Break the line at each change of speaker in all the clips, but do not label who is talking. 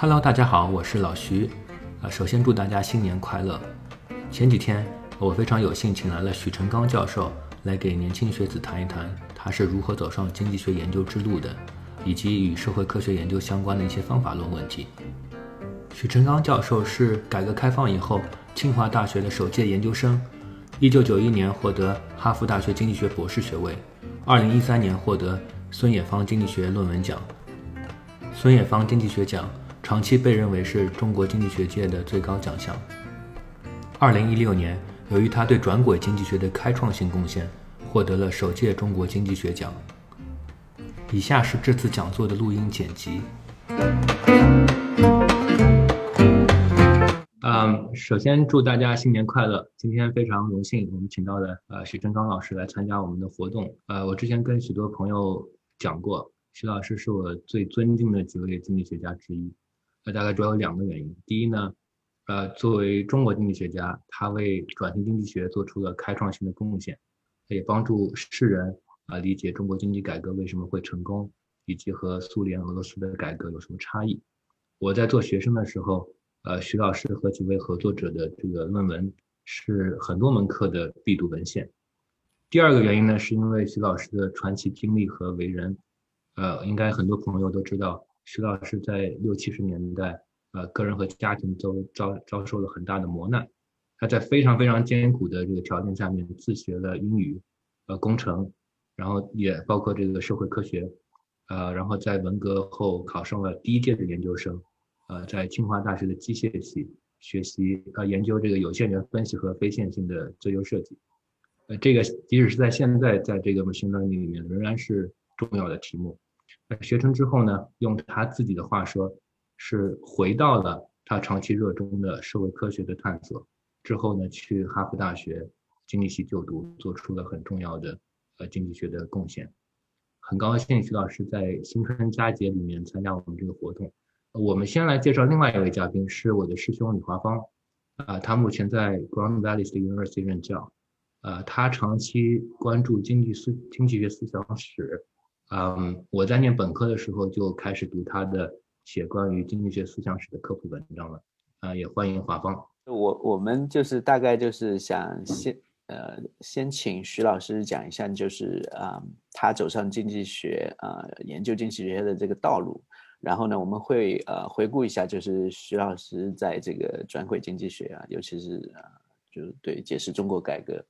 Hello，大家好，我是老徐。呃，首先祝大家新年快乐。前几天我非常有幸请来了许成刚教授来给年轻学子谈一谈他是如何走上经济学研究之路的，以及与社会科学研究相关的一些方法论问题。许成刚教授是改革开放以后清华大学的首届研究生，1991年获得哈佛大学经济学博士学位，2013年获得孙冶方经济学论文奖。孙冶方经济学奖。长期被认为是中国经济学界的最高奖项。二零一六年，由于他对转轨经济学的开创性贡献，获得了首届中国经济学奖。以下是这次讲座的录音剪辑。嗯，首先祝大家新年快乐！今天非常荣幸，我们请到了呃许正刚老师来参加我们的活动。呃，我之前跟许多朋友讲过，许老师是我最尊敬的几位经济学家之一。那大概主要有两个原因。第一呢，呃，作为中国经济学家，他为转型经济学做出了开创性的贡献，也帮助世人啊理解中国经济改革为什么会成功，以及和苏联、俄罗斯的改革有什么差异。我在做学生的时候，呃，徐老师和几位合作者的这个论文是很多门课的必读文献。第二个原因呢，是因为徐老师的传奇经历和为人，呃，应该很多朋友都知道。徐老师在六七十年代，呃，个人和家庭都遭遭受了很大的磨难。他在非常非常艰苦的这个条件下面自学了英语，呃，工程，然后也包括这个社会科学，呃，然后在文革后考上了第一届的研究生，呃，在清华大学的机械系学习，呃，研究这个有限元分析和非线性的自由设计。呃，这个即使是在现在，在这个 machine learning 里面，仍然是重要的题目。学成之后呢，用他自己的话说，是回到了他长期热衷的社会科学的探索。之后呢，去哈佛大学经济系就读，做出了很重要的呃经济学的贡献。很高兴徐老师在新春佳节里面参加我们这个活动。我们先来介绍另外一位嘉宾，是我的师兄李华芳。啊，他目前在 Grand Valley University 任教。呃，他长期关注经济思经济学思想史。嗯，我在念本科的时候就开始读他的写关于经济学思想史的科普文章了。啊，也欢迎华芳。
我我们就是大概就是想先呃先请徐老师讲一下，就是啊他走上经济学啊研究经济学的这个道路。然后呢，我们会呃回顾一下，就是徐老师在这个转轨经济学啊，尤其是啊就是对解释中国改革，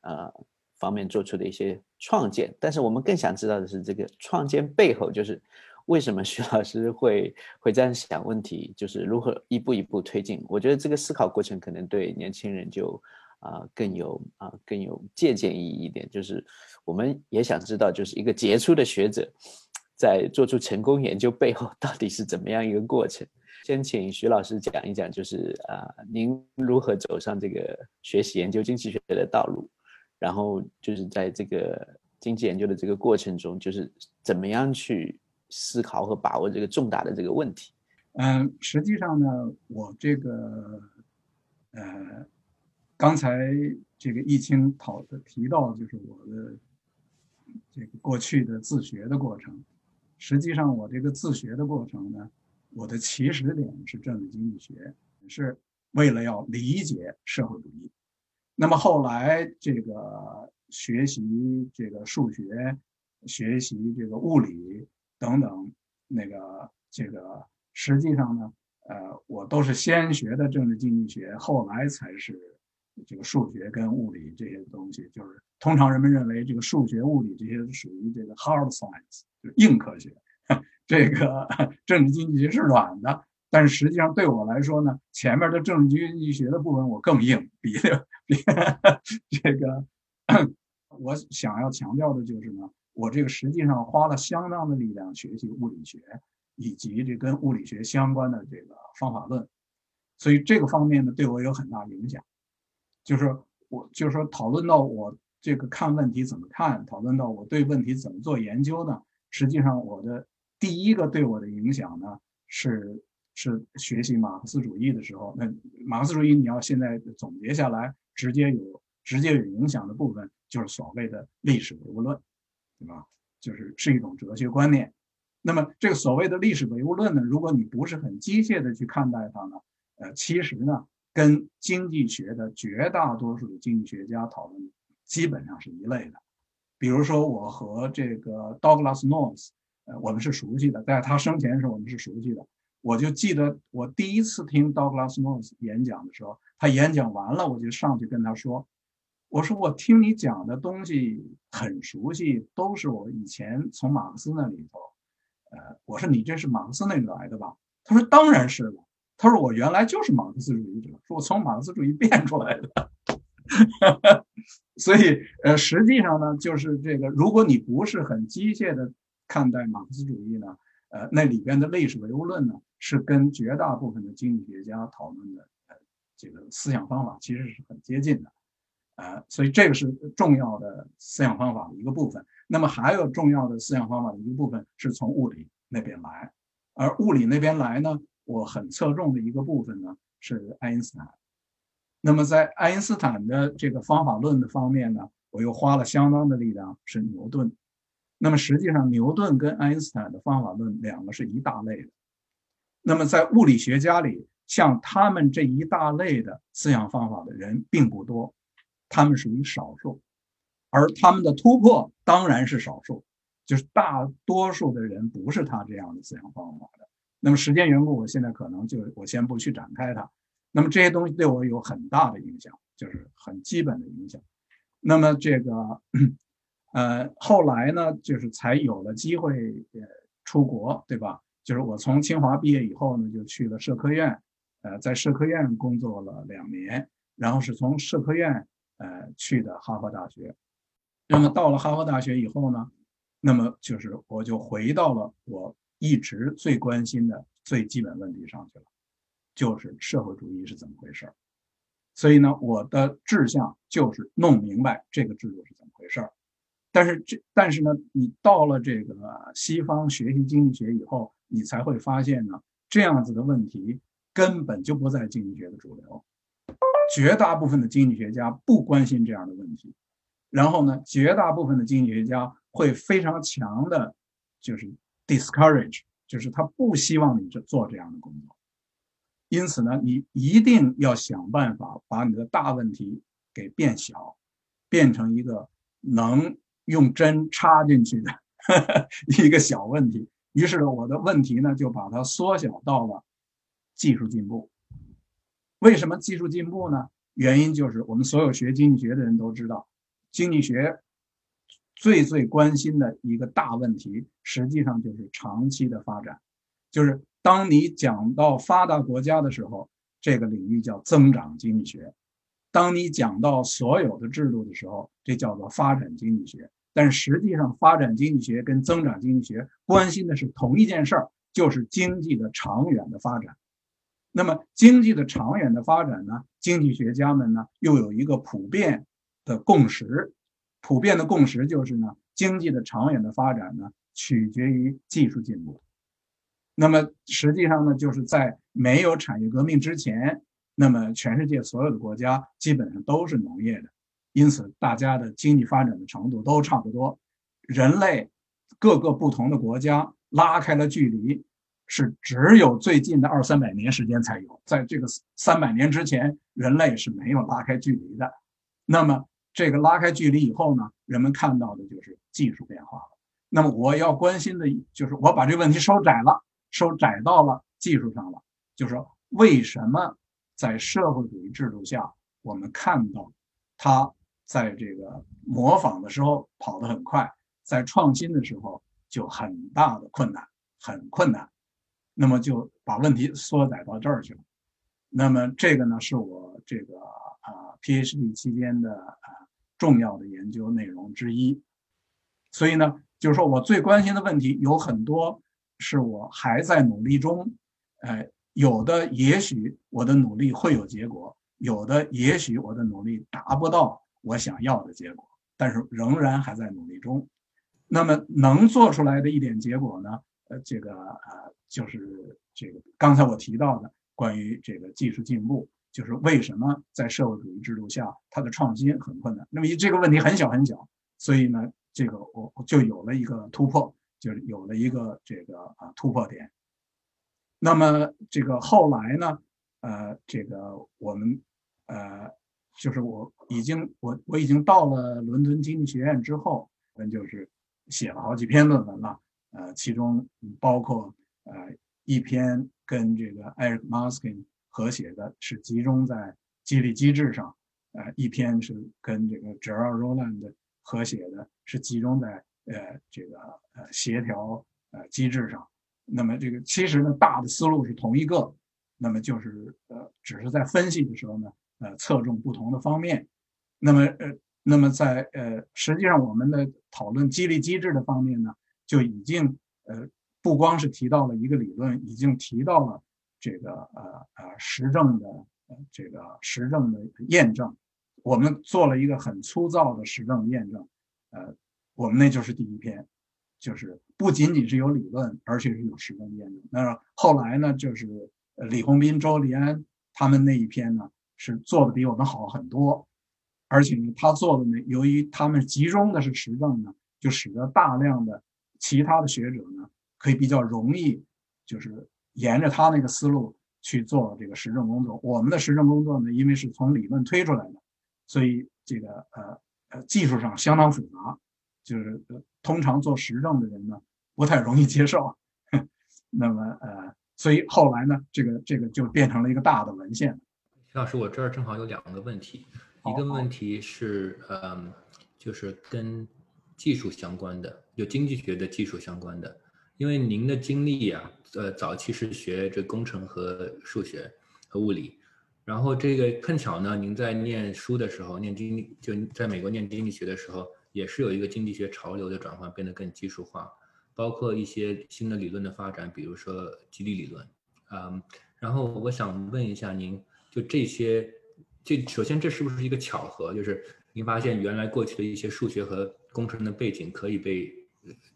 呃。方面做出的一些创建，但是我们更想知道的是，这个创建背后就是为什么徐老师会会这样想问题，就是如何一步一步推进。我觉得这个思考过程可能对年轻人就啊更有啊更有借鉴意义一点。就是我们也想知道，就是一个杰出的学者在做出成功研究背后到底是怎么样一个过程。先请徐老师讲一讲，就是啊您如何走上这个学习研究经济学的道路。然后就是在这个经济研究的这个过程中，就是怎么样去思考和把握这个重大的这个问题。
嗯，实际上呢，我这个呃，刚才这个易清讨的提到，就是我的这个过去的自学的过程。实际上，我这个自学的过程呢，我的起始点是政治经济学，是为了要理解社会主义。那么后来，这个学习这个数学，学习这个物理等等，那个这个实际上呢，呃，我都是先学的政治经济学，后来才是这个数学跟物理这些东西。就是通常人们认为这个数学、物理这些属于这个 hard science，就是硬科学，这个 政治经济学是软的。但是实际上对我来说呢，前面的政治经济学的部分我更硬，比比这个，我想要强调的就是呢，我这个实际上花了相当的力量学习物理学，以及这跟物理学相关的这个方法论，所以这个方面呢对我有很大影响。就是我就是说讨论到我这个看问题怎么看，讨论到我对问题怎么做研究呢？实际上我的第一个对我的影响呢是。是学习马克思主义的时候，那马克思主义你要现在总结下来，直接有直接有影响的部分，就是所谓的历史唯物论，对吧？就是是一种哲学观念。那么这个所谓的历史唯物论呢，如果你不是很机械的去看待它呢，呃，其实呢，跟经济学的绝大多数的经济学家讨论基本上是一类的。比如说，我和这个 Douglas North，呃，我们是熟悉的，在他生前时候我们是熟悉的。我就记得我第一次听 Douglas Moss 演讲的时候，他演讲完了，我就上去跟他说：“我说我听你讲的东西很熟悉，都是我以前从马克思那里头。”呃，我说你这是马克思那里来的吧？他说当然是了。他说我原来就是马克思主义者，说我从马克思主义变出来的。所以，呃，实际上呢，就是这个，如果你不是很机械的看待马克思主义呢，呃，那里边的历史唯物论呢，是跟绝大部分的经济学家讨论的呃这个思想方法其实是很接近的，呃，所以这个是重要的思想方法的一个部分。那么还有重要的思想方法的一个部分是从物理那边来，而物理那边来呢，我很侧重的一个部分呢是爱因斯坦。那么在爱因斯坦的这个方法论的方面呢，我又花了相当的力量是牛顿。那么实际上，牛顿跟爱因斯坦的方法论两个是一大类的。那么在物理学家里，像他们这一大类的思想方法的人并不多，他们属于少数。而他们的突破当然是少数，就是大多数的人不是他这样的思想方法的。那么时间缘故，我现在可能就我先不去展开它。那么这些东西对我有很大的影响，就是很基本的影响。那么这个，呃，后来呢，就是才有了机会呃出国，对吧？就是我从清华毕业以后呢，就去了社科院，呃，在社科院工作了两年，然后是从社科院呃去的哈佛大学。那么到了哈佛大学以后呢，那么就是我就回到了我一直最关心的最基本问题上去了，就是社会主义是怎么回事儿。所以呢，我的志向就是弄明白这个制度是怎么回事儿。但是这但是呢，你到了这个西方学习经济学以后，你才会发现呢，这样子的问题根本就不在经济学的主流，绝大部分的经济学家不关心这样的问题。然后呢，绝大部分的经济学家会非常强的，就是 discourage，就是他不希望你这做这样的工作。因此呢，你一定要想办法把你的大问题给变小，变成一个能用针插进去的 一个小问题。于是呢，我的问题呢就把它缩小到了技术进步。为什么技术进步呢？原因就是我们所有学经济学的人都知道。经济学最最关心的一个大问题，实际上就是长期的发展。就是当你讲到发达国家的时候，这个领域叫增长经济学；当你讲到所有的制度的时候，这叫做发展经济学。但实际上，发展经济学跟增长经济学关心的是同一件事儿，就是经济的长远的发展。那么，经济的长远的发展呢？经济学家们呢，又有一个普遍。的共识，普遍的共识就是呢，经济的长远的发展呢，取决于技术进步。那么实际上呢，就是在没有产业革命之前，那么全世界所有的国家基本上都是农业的，因此大家的经济发展的程度都差不多。人类各个不同的国家拉开了距离，是只有最近的二三百年时间才有，在这个三百年之前，人类是没有拉开距离的。那么这个拉开距离以后呢，人们看到的就是技术变化了。那么我要关心的就是我把这个问题收窄了，收窄到了技术上了。就是说，为什么在社会主义制度下，我们看到它在这个模仿的时候跑得很快，在创新的时候就很大的困难，很困难。那么就把问题缩窄到这儿去了。那么这个呢，是我这个啊 PhD 期间的啊。重要的研究内容之一，所以呢，就是说我最关心的问题有很多，是我还在努力中，呃，有的也许我的努力会有结果，有的也许我的努力达不到我想要的结果，但是仍然还在努力中。那么能做出来的一点结果呢？呃，这个呃，就是这个刚才我提到的关于这个技术进步。就是为什么在社会主义制度下，它的创新很困难？那么这个问题很小很小，所以呢，这个我就有了一个突破，就是有了一个这个啊突破点。那么这个后来呢，呃，这个我们呃，就是我已经我我已经到了伦敦经济学院之后，那就是写了好几篇论文了，呃，其中包括呃一篇跟这个 Eric Maskin 合写的，是集中在激励机制上。呃，一篇是跟这个 Gerald Roland 合写的，是集中在呃这个呃协调呃机制上。那么这个其实呢，大的思路是同一个，那么就是呃只是在分析的时候呢，呃侧重不同的方面。那么呃那么在呃实际上我们的讨论激励机制的方面呢，就已经呃不光是提到了一个理论，已经提到了这个呃呃实证的。这个实证的验证，我们做了一个很粗糙的实证验证，呃，我们那就是第一篇，就是不仅仅是有理论，而且是有实证验证。那后来呢，就是李洪斌、周立安他们那一篇呢，是做的比我们好很多，而且呢，他做的呢，由于他们集中的是实证呢，就使得大量的其他的学者呢，可以比较容易，就是沿着他那个思路。去做这个实证工作。我们的实证工作呢，因为是从理论推出来的，所以这个呃呃技术上相当复杂，就是通常做实证的人呢不太容易接受。那么呃，所以后来呢，这个这个就变成了一个大的文献。
徐老师，我这儿正好有两个问题，一个问题是嗯，就是跟技术相关的，就经济学的技术相关的。因为您的经历啊，呃，早期是学这工程和数学和物理，然后这个碰巧呢，您在念书的时候，念经就在美国念经济学的时候，也是有一个经济学潮流的转换，变得更技术化，包括一些新的理论的发展，比如说激励理论，嗯，然后我想问一下您，就这些，这首先这是不是一个巧合？就是您发现原来过去的一些数学和工程的背景可以被。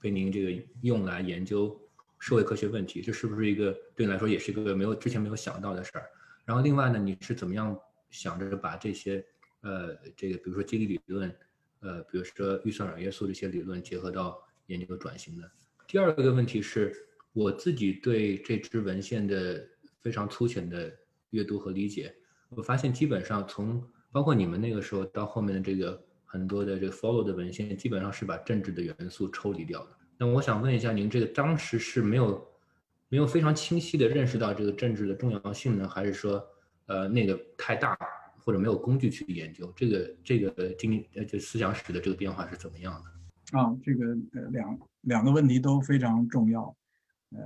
被您这个用来研究社会科学问题，这是不是一个对你来说也是一个没有之前没有想到的事儿？然后另外呢，你是怎么样想着把这些呃这个比如说激励理论，呃比如说预算软约束这些理论结合到研究转型的？第二个问题是我自己对这支文献的非常粗浅的阅读和理解，我发现基本上从包括你们那个时候到后面的这个。很多的这个 follow 的文献基本上是把政治的元素抽离掉的。那我想问一下，您这个当时是没有没有非常清晰的认识到这个政治的重要性呢，还是说呃那个太大或者没有工具去研究这个这个经呃就思想史的这个变化是怎么样
的？啊，这个呃两两个问题都非常重要，呃，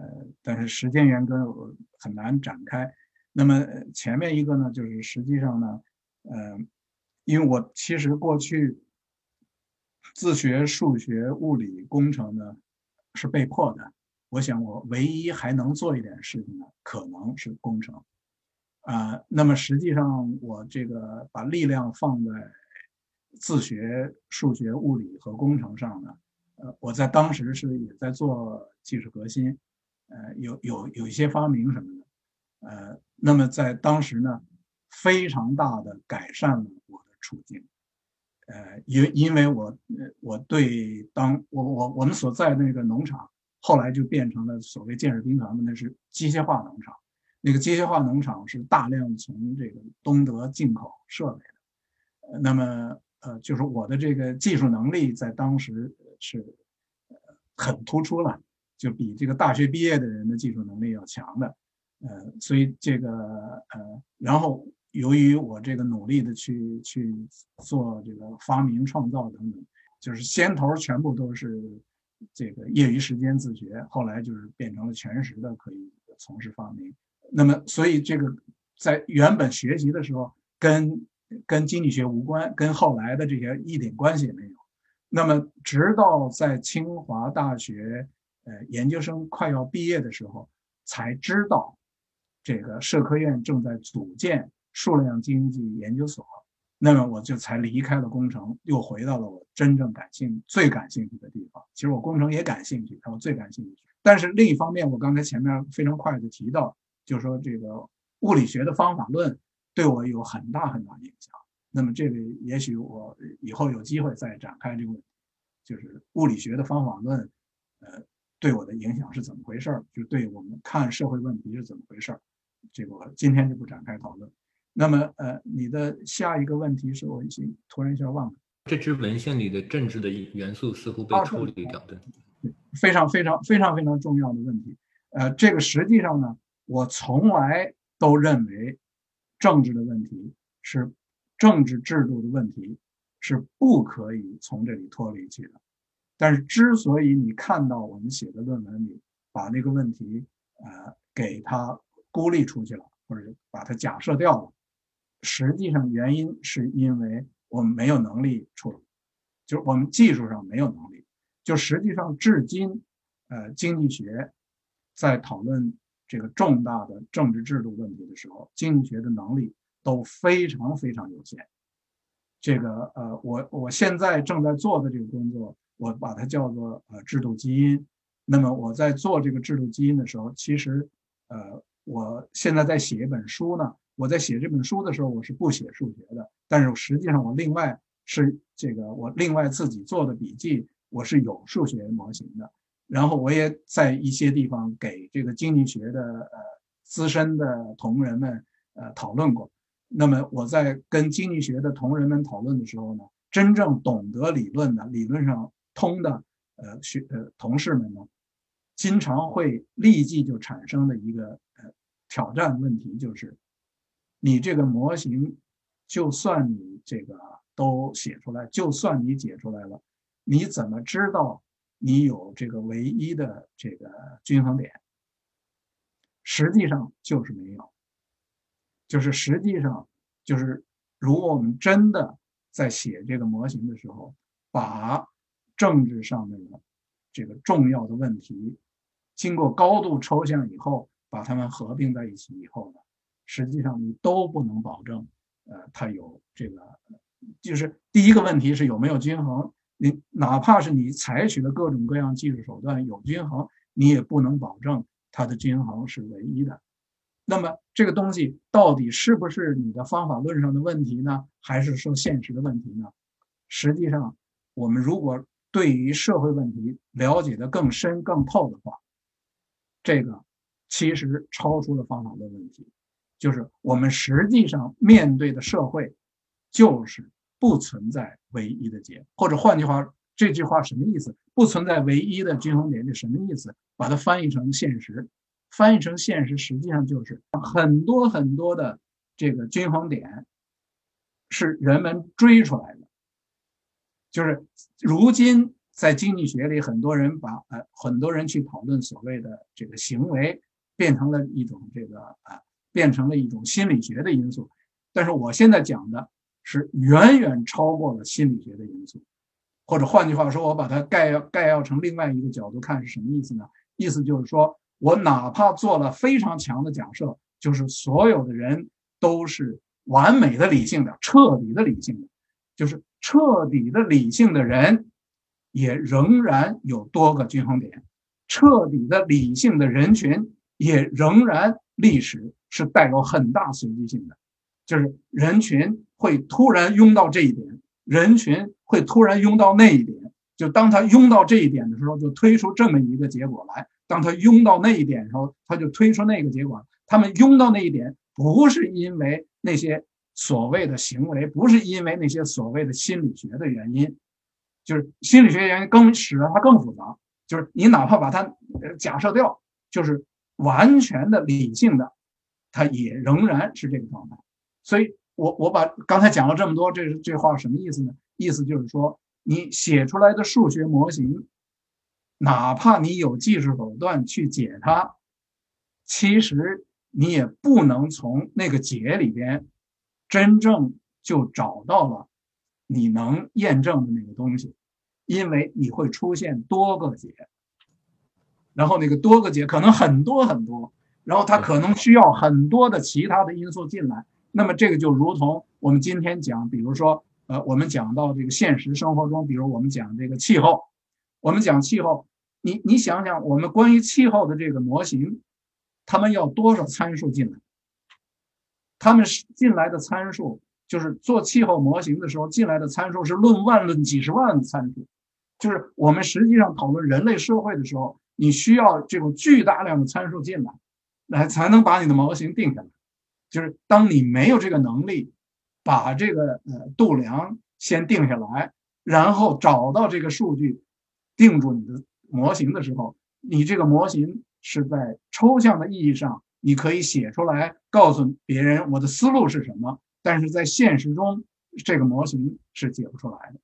但是时间原我很难展开。那么前面一个呢，就是实际上呢，呃。因为我其实过去自学数学、物理、工程呢，是被迫的。我想我唯一还能做一点事情呢，可能是工程。啊，那么实际上我这个把力量放在自学数学、物理和工程上呢，呃，我在当时是也在做技术革新，呃，有有有一些发明什么的，呃，那么在当时呢，非常大的改善了我的。处境，呃，因因为我，呃，我对当我我我们所在那个农场，后来就变成了所谓建设兵团的，那是机械化农场。那个机械化农场是大量从这个东德进口设备的，那么，呃，就是我的这个技术能力在当时是，很突出了，就比这个大学毕业的人的技术能力要强的，呃，所以这个，呃，然后。由于我这个努力的去去做这个发明创造等等，就是先头全部都是这个业余时间自学，后来就是变成了全时的可以从事发明。那么，所以这个在原本学习的时候跟跟经济学无关，跟后来的这些一点关系也没有。那么，直到在清华大学呃研究生快要毕业的时候，才知道这个社科院正在组建。数量经济研究所，那么我就才离开了工程，又回到了我真正感兴、最感兴趣的地方。其实我工程也感兴趣，但我最感兴趣。但是另一方面，我刚才前面非常快的提到，就是说这个物理学的方法论对我有很大很大影响。那么这个也许我以后有机会再展开这个，就是物理学的方法论，呃，对我的影响是怎么回事儿，就对我们看社会问题是怎么回事儿，这个我今天就不展开讨论。那么，呃，你的下一个问题是我已经突然一下忘了。
这支文献里的政治的元素似乎被处理掉，的，
非常非常非常非常重要的问题。呃，这个实际上呢，我从来都认为政治的问题是政治制度的问题，是不可以从这里脱离去的。但是，之所以你看到我们写的论文里把那个问题呃给它孤立出去了，或者把它假设掉了，实际上原因是因为。我们没有能力处理，就是我们技术上没有能力。就实际上，至今，呃，经济学在讨论这个重大的政治制度问题的时候，经济学的能力都非常非常有限。这个，呃，我我现在正在做的这个工作，我把它叫做呃制度基因。那么我在做这个制度基因的时候，其实，呃，我现在在写一本书呢。我在写这本书的时候，我是不写数学的，但是实际上我另外是这个我另外自己做的笔记，我是有数学模型的。然后我也在一些地方给这个经济学的呃资深的同仁们呃讨论过。那么我在跟经济学的同仁们讨论的时候呢，真正懂得理论的、理论上通的呃学呃同事们呢，经常会立即就产生的一个挑战问题就是。你这个模型，就算你这个都写出来，就算你解出来了，你怎么知道你有这个唯一的这个均衡点？实际上就是没有，就是实际上就是，如果我们真的在写这个模型的时候，把政治上面的这个重要的问题，经过高度抽象以后，把它们合并在一起以后呢？实际上你都不能保证，呃，它有这个，就是第一个问题是有没有均衡。你哪怕是你采取的各种各样技术手段有均衡，你也不能保证它的均衡是唯一的。那么这个东西到底是不是你的方法论上的问题呢，还是说现实的问题呢？实际上，我们如果对于社会问题了解的更深更透的话，这个其实超出了方法论问题。就是我们实际上面对的社会，就是不存在唯一的解，或者换句话，这句话什么意思？不存在唯一的均衡点，是什么意思？把它翻译成现实，翻译成现实，实际上就是很多很多的这个均衡点是人们追出来的。就是如今在经济学里，很多人把呃很多人去讨论所谓的这个行为，变成了一种这个啊。变成了一种心理学的因素，但是我现在讲的是远远超过了心理学的因素，或者换句话说，我把它概要概要成另外一个角度看是什么意思呢？意思就是说我哪怕做了非常强的假设，就是所有的人都是完美的理性的、彻底的理性的，就是彻底的理性的人，也仍然有多个均衡点，彻底的理性的人群也仍然历史。是带有很大随机性的，就是人群会突然拥到这一点，人群会突然拥到那一点。就当他拥到这一点的时候，就推出这么一个结果来；当他拥到那一点的时候，他就推出那个结果。他们拥到那一点，不是因为那些所谓的行为，不是因为那些所谓的心理学的原因，就是心理学原因更使得它更复杂。就是你哪怕把它假设掉，就是完全的理性的。它也仍然是这个状态，所以我我把刚才讲了这么多，这这话什么意思呢？意思就是说，你写出来的数学模型，哪怕你有技术手段去解它，其实你也不能从那个解里边真正就找到了你能验证的那个东西，因为你会出现多个解，然后那个多个解可能很多很多。然后它可能需要很多的其他的因素进来，那么这个就如同我们今天讲，比如说，呃，我们讲到这个现实生活中，比如我们讲这个气候，我们讲气候，你你想想，我们关于气候的这个模型，他们要多少参数进来？他们是进来的参数，就是做气候模型的时候进来的参数是论万论几十万参数，就是我们实际上讨论人类社会的时候。你需要这种巨大量的参数进来，来才能把你的模型定下来。就是当你没有这个能力，把这个呃度量先定下来，然后找到这个数据，定住你的模型的时候，你这个模型是在抽象的意义上，你可以写出来，告诉别人我的思路是什么，但是在现实中，这个模型是解不出来的。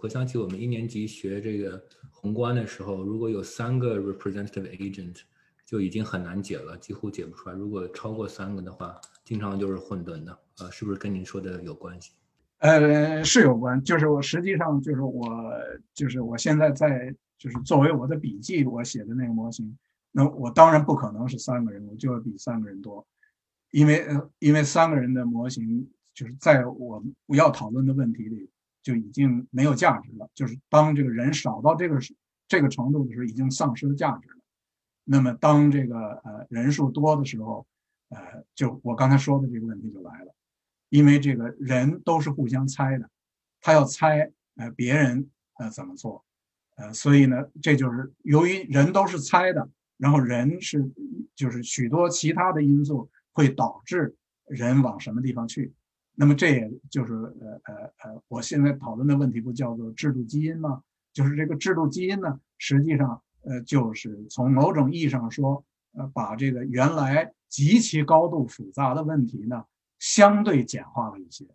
回想起我们一年级学这个宏观的时候，如果有三个 representative agent，就已经很难解了，几乎解不出来。如果超过三个的话，经常就是混沌的。呃，是不是跟您说的有关系？
呃，是有关。就是我实际上就是我就是我现在在就是作为我的笔记我写的那个模型，那我当然不可能是三个人，我就要比三个人多，因为因为三个人的模型就是在我不要讨论的问题里。就已经没有价值了。就是当这个人少到这个这个程度的时候，已经丧失了价值了。那么当这个呃人数多的时候，呃，就我刚才说的这个问题就来了，因为这个人都是互相猜的，他要猜呃别人呃怎么做，呃，所以呢，这就是由于人都是猜的，然后人是就是许多其他的因素会导致人往什么地方去。那么这也就是呃呃呃，我现在讨论的问题不叫做制度基因吗？就是这个制度基因呢，实际上呃就是从某种意义上说，呃把这个原来极其高度复杂的问题呢，相对简化了一些。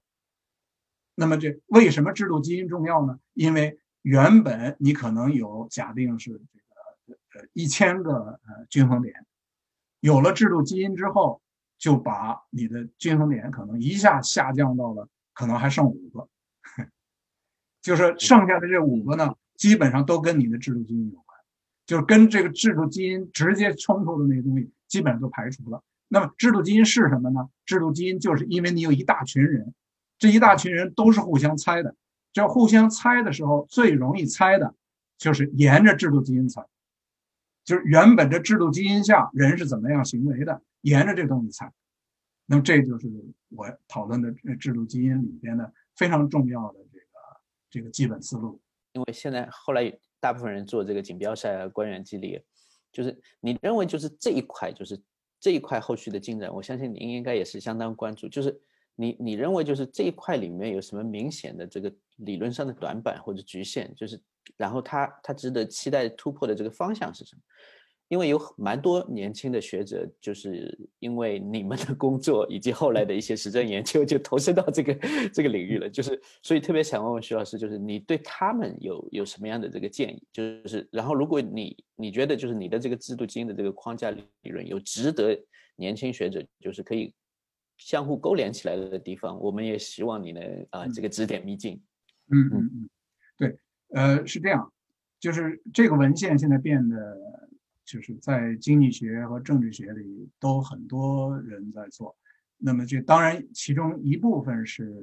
那么这为什么制度基因重要呢？因为原本你可能有假定是这个呃一千个呃均衡点，有了制度基因之后。就把你的均衡点可能一下下降到了，可能还剩五个，就是剩下的这五个呢，基本上都跟你的制度基因有关，就是跟这个制度基因直接冲突的那些东西，基本上都排除了。那么制度基因是什么呢？制度基因就是因为你有一大群人，这一大群人都是互相猜的，这互相猜的时候，最容易猜的就是沿着制度基因猜，就是原本这制度基因下人是怎么样行为的。沿着这东西踩，那么这就是我讨论的制度基因里边的非常重要的这个这个基本思路。
因为现在后来大部分人做这个锦标赛啊、官员激励，就是你认为就是这一块，就是这一块后续的进展，我相信您应该也是相当关注。就是你你认为就是这一块里面有什么明显的这个理论上的短板或者局限？就是然后它它值得期待突破的这个方向是什么？因为有蛮多年轻的学者，就是因为你们的工作以及后来的一些实证研究，就投身到这个这个领域了。就是所以特别想问问徐老师，就是你对他们有有什么样的这个建议？就是然后如果你你觉得就是你的这个制度基因的这个框架理论有值得年轻学者就是可以相互勾连起来的地方，我们也希望你能啊这个指点迷津。
嗯嗯嗯，对，呃是这样，就是这个文献现在变得。就是在经济学和政治学里都很多人在做，那么这当然其中一部分是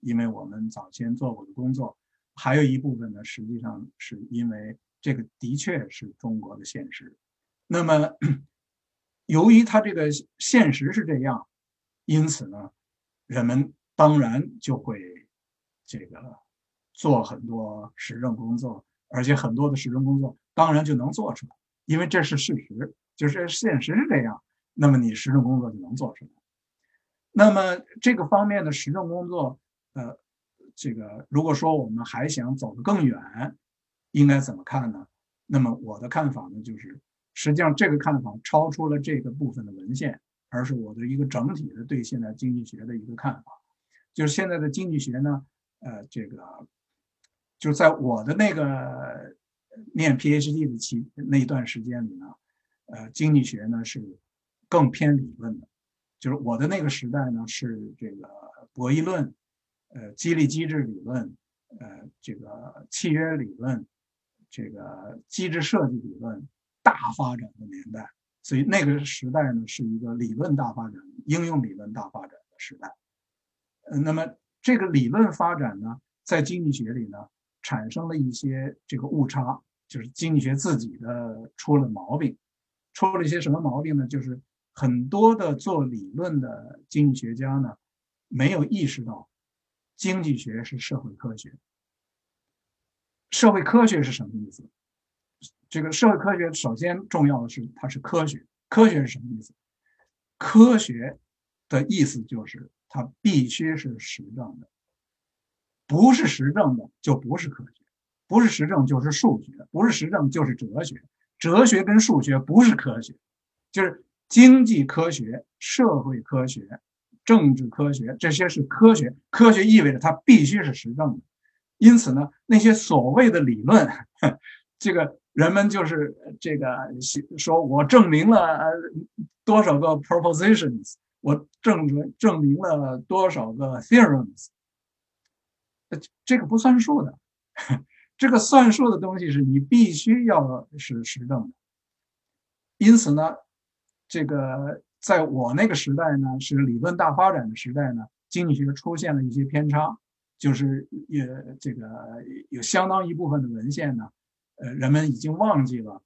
因为我们早先做过的工作，还有一部分呢，实际上是因为这个的确是中国的现实。那么 由于它这个现实是这样，因此呢，人们当然就会这个做很多实证工作，而且很多的实证工作当然就能做出来。因为这是事实，就是现实是这样，那么你实证工作就能做出来。那么这个方面的实证工作，呃，这个如果说我们还想走得更远，应该怎么看呢？那么我的看法呢，就是实际上这个看法超出了这个部分的文献，而是我的一个整体的对现在经济学的一个看法。就是现在的经济学呢，呃，这个就在我的那个。念 PhD 的期那一段时间里呢，呃，经济学呢是更偏理论的，就是我的那个时代呢是这个博弈论，呃，激励机制理论，呃，这个契约理论，这个机制设计理论大发展的年代，所以那个时代呢是一个理论大发展、应用理论大发展的时代。呃，那么这个理论发展呢，在经济学里呢产生了一些这个误差。就是经济学自己的出了毛病，出了一些什么毛病呢？就是很多的做理论的经济学家呢，没有意识到经济学是社会科学。社会科学是什么意思？这个社会科学首先重要的是它是科学，科学是什么意思？科学的意思就是它必须是实证的，不是实证的就不是科学，不是实证就是数学，不是实证就是哲学，哲学跟数学不是科学，就是经济科学、社会科学、政治科学这些是科学，科学意味着它必须是实证的。因此呢，那些所谓的理论，这个人们就是这个说，我证明了多少个 propositions，我证证明了多少个 theorems，这个不算数的，这个算数的东西是你必须要是实证的。因此呢，这个在我那个时代呢，是理论大发展的时代呢，经济学出现了一些偏差。就是也这个有相当一部分的文献呢，呃，人们已经忘记了，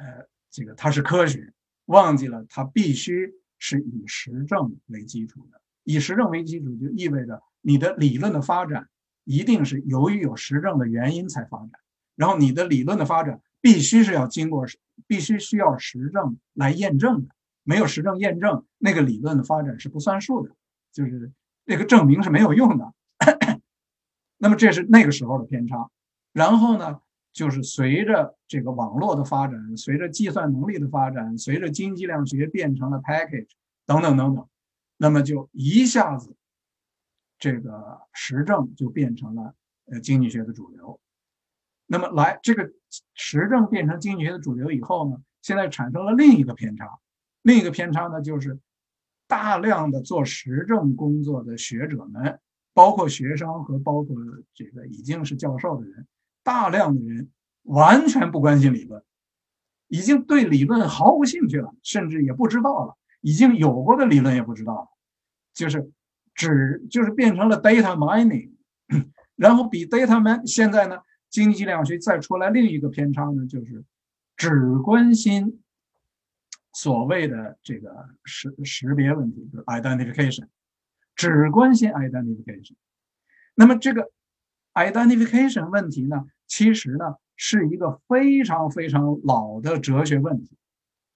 呃，这个它是科学，忘记了它必须是以实证为基础的。以实证为基础，就意味着你的理论的发展一定是由于有实证的原因才发展，然后你的理论的发展必须是要经过，必须需要实证来验证的。没有实证验证，那个理论的发展是不算数的，就是那个证明是没有用的。那么这是那个时候的偏差，然后呢，就是随着这个网络的发展，随着计算能力的发展，随着经济量学变成了 package 等等等等，那么就一下子，这个实证就变成了呃经济学的主流。那么来这个实证变成经济学的主流以后呢，现在产生了另一个偏差，另一个偏差呢就是大量的做实证工作的学者们。包括学生和包括这个已经是教授的人，大量的人完全不关心理论，已经对理论毫无兴趣了，甚至也不知道了，已经有过的理论也不知道了，就是只就是变成了 data mining，然后比 data man 现在呢，经济量学再出来另一个偏差呢，就是只关心所谓的这个识识别问题，就是 identification。只关心 identification，那么这个 identification 问题呢，其实呢是一个非常非常老的哲学问题，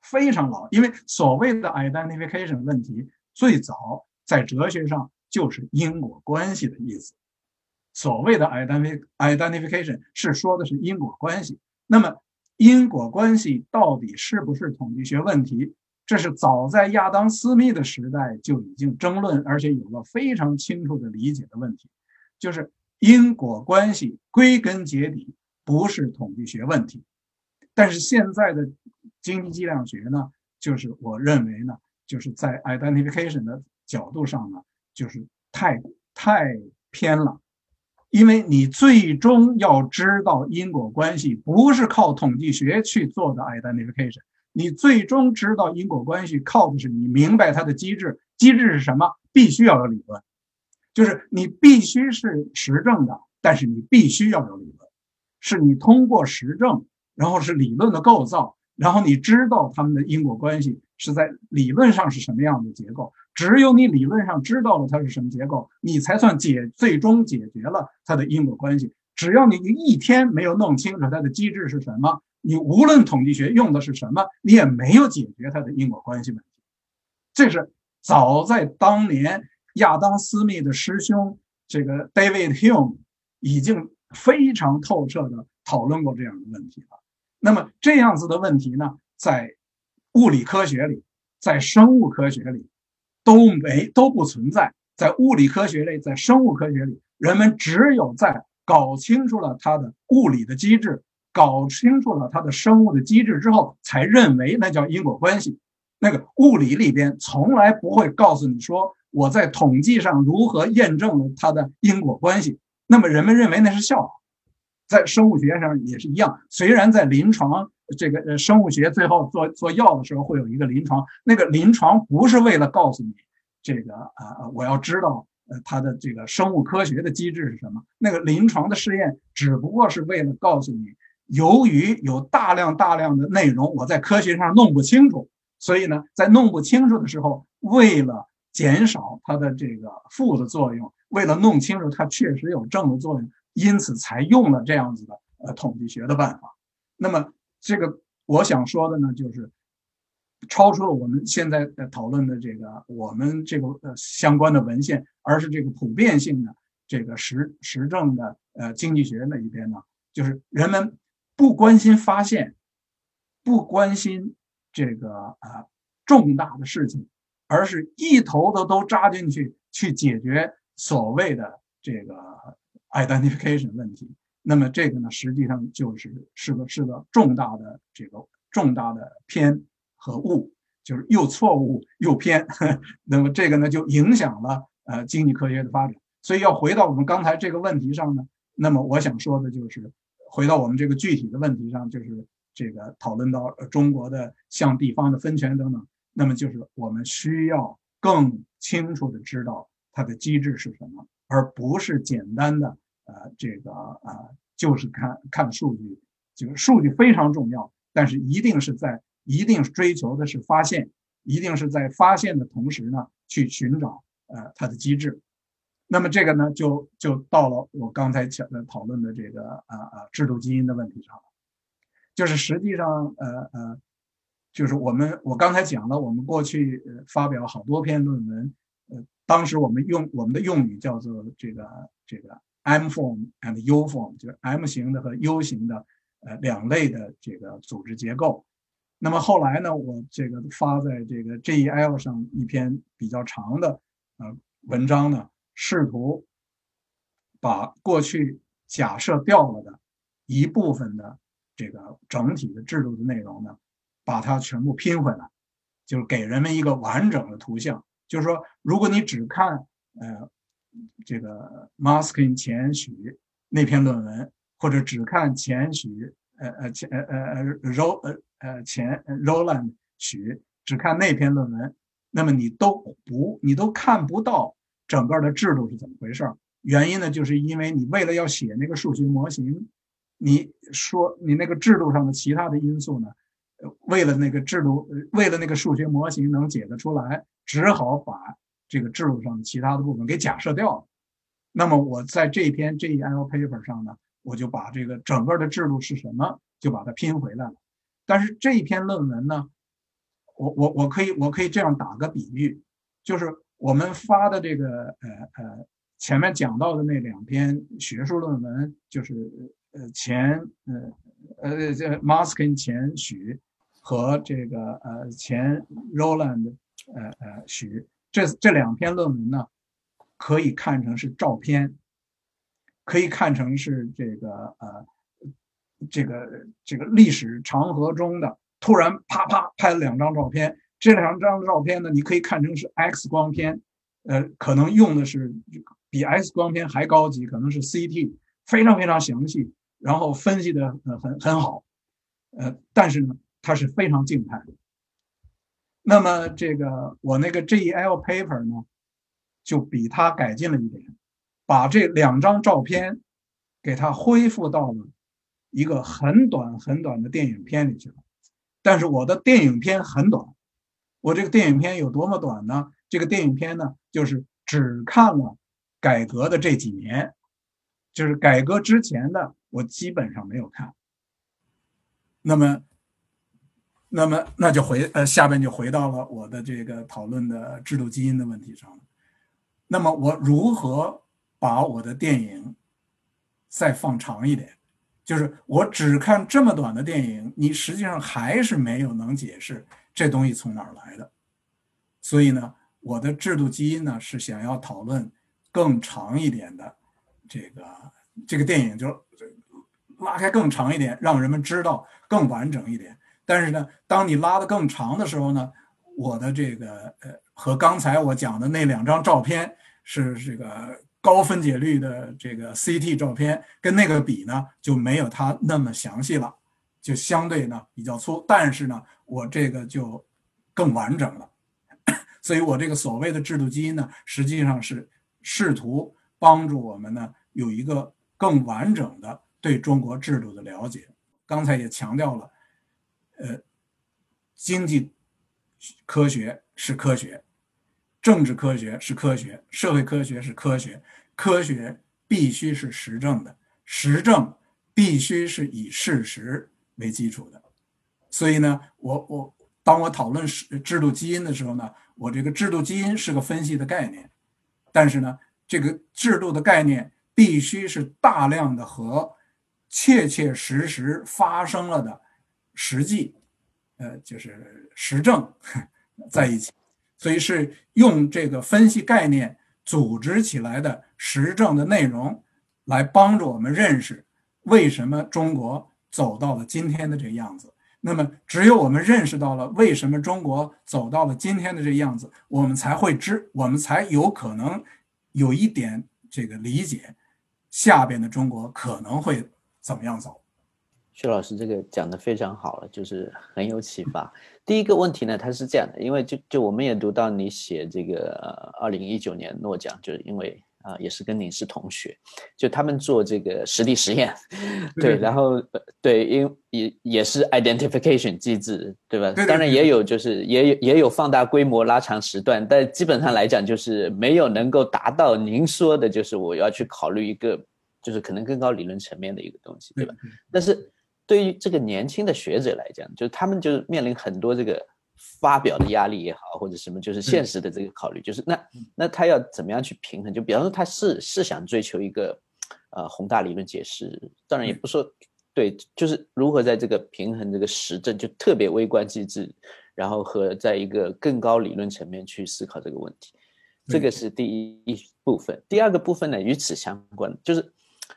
非常老。因为所谓的 identification 问题，最早在哲学上就是因果关系的意思。所谓的 identification 是说的是因果关系。那么因果关系到底是不是统计学问题？这是早在亚当·斯密的时代就已经争论，而且有了非常清楚的理解的问题，就是因果关系归根结底不是统计学问题。但是现在的经济计量学呢，就是我认为呢，就是在 identification 的角度上呢，就是太太偏了，因为你最终要知道因果关系，不是靠统计学去做的 identification。你最终知道因果关系，靠的是你明白它的机制。机制是什么？必须要有理论，就是你必须是实证的，但是你必须要有理论，是你通过实证，然后是理论的构造，然后你知道它们的因果关系是在理论上是什么样的结构。只有你理论上知道了它是什么结构，你才算解最终解决了它的因果关系。只要你一天没有弄清楚它的机制是什么。你无论统计学用的是什么，你也没有解决它的因果关系问题。这是早在当年亚当·斯密的师兄这个 David Hume 已经非常透彻的讨论过这样的问题了。那么这样子的问题呢，在物理科学里，在生物科学里都没都不存在。在物理科学里，在生物科学里，人们只有在搞清楚了它的物理的机制。搞清楚了它的生物的机制之后，才认为那叫因果关系。那个物理里边从来不会告诉你说我在统计上如何验证了它的因果关系。那么人们认为那是笑话。在生物学上也是一样，虽然在临床这个呃生物学最后做做药的时候会有一个临床，那个临床不是为了告诉你这个啊我要知道呃它的这个生物科学的机制是什么。那个临床的试验只不过是为了告诉你。由于有大量大量的内容，我在科学上弄不清楚，所以呢，在弄不清楚的时候，为了减少它的这个负的作用，为了弄清楚它确实有正的作用，因此才用了这样子的呃统计学的办法。那么这个我想说的呢，就是超出了我们现在在讨论的这个我们这个呃相关的文献，而是这个普遍性的这个实实证的呃经济学那一边呢，就是人们不关心发现，不关心这个啊重大的事情，而是一头的都扎进去去解决所谓的这个 identification 问题。那么这个呢，实际上就是是个是个重大的这个重大的偏和误，就是又错误又偏。那么这个呢，就影响了呃经济科学的发展。所以要回到我们刚才这个问题上呢，那么我想说的就是，回到我们这个具体的问题上，就是这个讨论到中国的向地方的分权等等。那么就是我们需要更清楚的知道它的机制是什么，而不是简单的。呃，这个啊，就是看看数据，就是数据非常重要，但是一定是在一定追求的是发现，一定是在发现的同时呢，去寻找呃它的机制。那么这个呢，就就到了我刚才讲的讨论的这个啊啊制度基因的问题上了，就是实际上呃呃，就是我们我刚才讲了，我们过去发表好多篇论文，呃，当时我们用我们的用语叫做这个这个。M form and U form 就是 M 型的和 U 型的，呃，两类的这个组织结构。那么后来呢，我这个发在这个 JEL 上一篇比较长的呃文章呢，试图把过去假设掉了的一部分的这个整体的制度的内容呢，把它全部拼回来，就是给人们一个完整的图像。就是说，如果你只看呃。这个 masking 前许那篇论文，或者只看前许呃呃前呃呃呃 Ro 呃呃前 Roland 许只看那篇论文，那么你都不你都看不到整个的制度是怎么回事儿。原因呢，就是因为你为了要写那个数学模型，你说你那个制度上的其他的因素呢，为了那个制度，为了那个数学模型能解得出来，只好把。这个制度上的其他的部分给假设掉了，那么我在这一篇 JEL paper 上呢，我就把这个整个的制度是什么，就把它拼回来了。但是这一篇论文呢，我我我可以我可以这样打个比喻，就是我们发的这个呃呃前面讲到的那两篇学术论文，就是呃前呃呃这 Maskin 前许和这个呃前 Roland 呃呃许。这这两篇论文呢，可以看成是照片，可以看成是这个呃，这个这个历史长河中的突然啪啪拍了两张照片。这两张照片呢，你可以看成是 X 光片，呃，可能用的是比 X 光片还高级，可能是 CT，非常非常详细，然后分析的很很好，呃，但是呢，它是非常静态的。那么这个我那个 JEL paper 呢，就比它改进了一点，把这两张照片给它恢复到了一个很短很短的电影片里去了。但是我的电影片很短，我这个电影片有多么短呢？这个电影片呢，就是只看了改革的这几年，就是改革之前的我基本上没有看。那么。那么，那就回呃，下边就回到了我的这个讨论的制度基因的问题上了。那么，我如何把我的电影再放长一点？就是我只看这么短的电影，你实际上还是没有能解释这东西从哪儿来的。所以呢，我的制度基因呢是想要讨论更长一点的这个这个电影，就拉开更长一点，让人们知道更完整一点。但是呢，当你拉的更长的时候呢，我的这个呃和刚才我讲的那两张照片是这个高分解率的这个 CT 照片，跟那个比呢就没有它那么详细了，就相对呢比较粗。但是呢，我这个就更完整了。所以我这个所谓的制度基因呢，实际上是试图帮助我们呢有一个更完整的对中国制度的了解。刚才也强调了。呃，经济科学是科学，政治科学是科学，社会科学是科学。科学必须是实证的，实证必须是以事实为基础的。所以呢，我我当我讨论是制度基因的时候呢，我这个制度基因是个分析的概念，但是呢，这个制度的概念必须是大量的和切切实实发生了的实际，呃，就是实证在一起，所以是用这个分析概念组织起来的实证的内容，来帮助我们认识为什么中国走到了今天的这个样子。那么，只有我们认识到了为什么中国走到了今天的这个样子，我们才会知，我们才有可能有一点这个理解，下边的中国可能会怎么样走。
薛老师这个讲的非常好了，就是很有启发。第一个问题呢，它是这样的，因为就就我们也读到你写这个二零一九年诺奖，就是因为。啊，也是跟您是同学，就他们做这个实地实验，对，然后对，因也也是 identification 机制，对吧？当然也有，就是也有也有放大规模、拉长时段，但基本上来讲，就是没有能够达到您说的，就是我要去考虑一个，就是可能更高理论层面的一个东西，对吧？但是对于这个年轻的学者来讲，就是他们就是面临很多这个。发表的压力也好，或者什么，就是现实的这个考虑，就是那那他要怎么样去平衡？就比方说，他是是想追求一个呃宏大理论解释，当然也不说对，就是如何在这个平衡这个实证，就特别微观机制，然后和在一个更高理论层面去思考这个问题，这个是第一部分。第二个部分呢，与此相关，就是。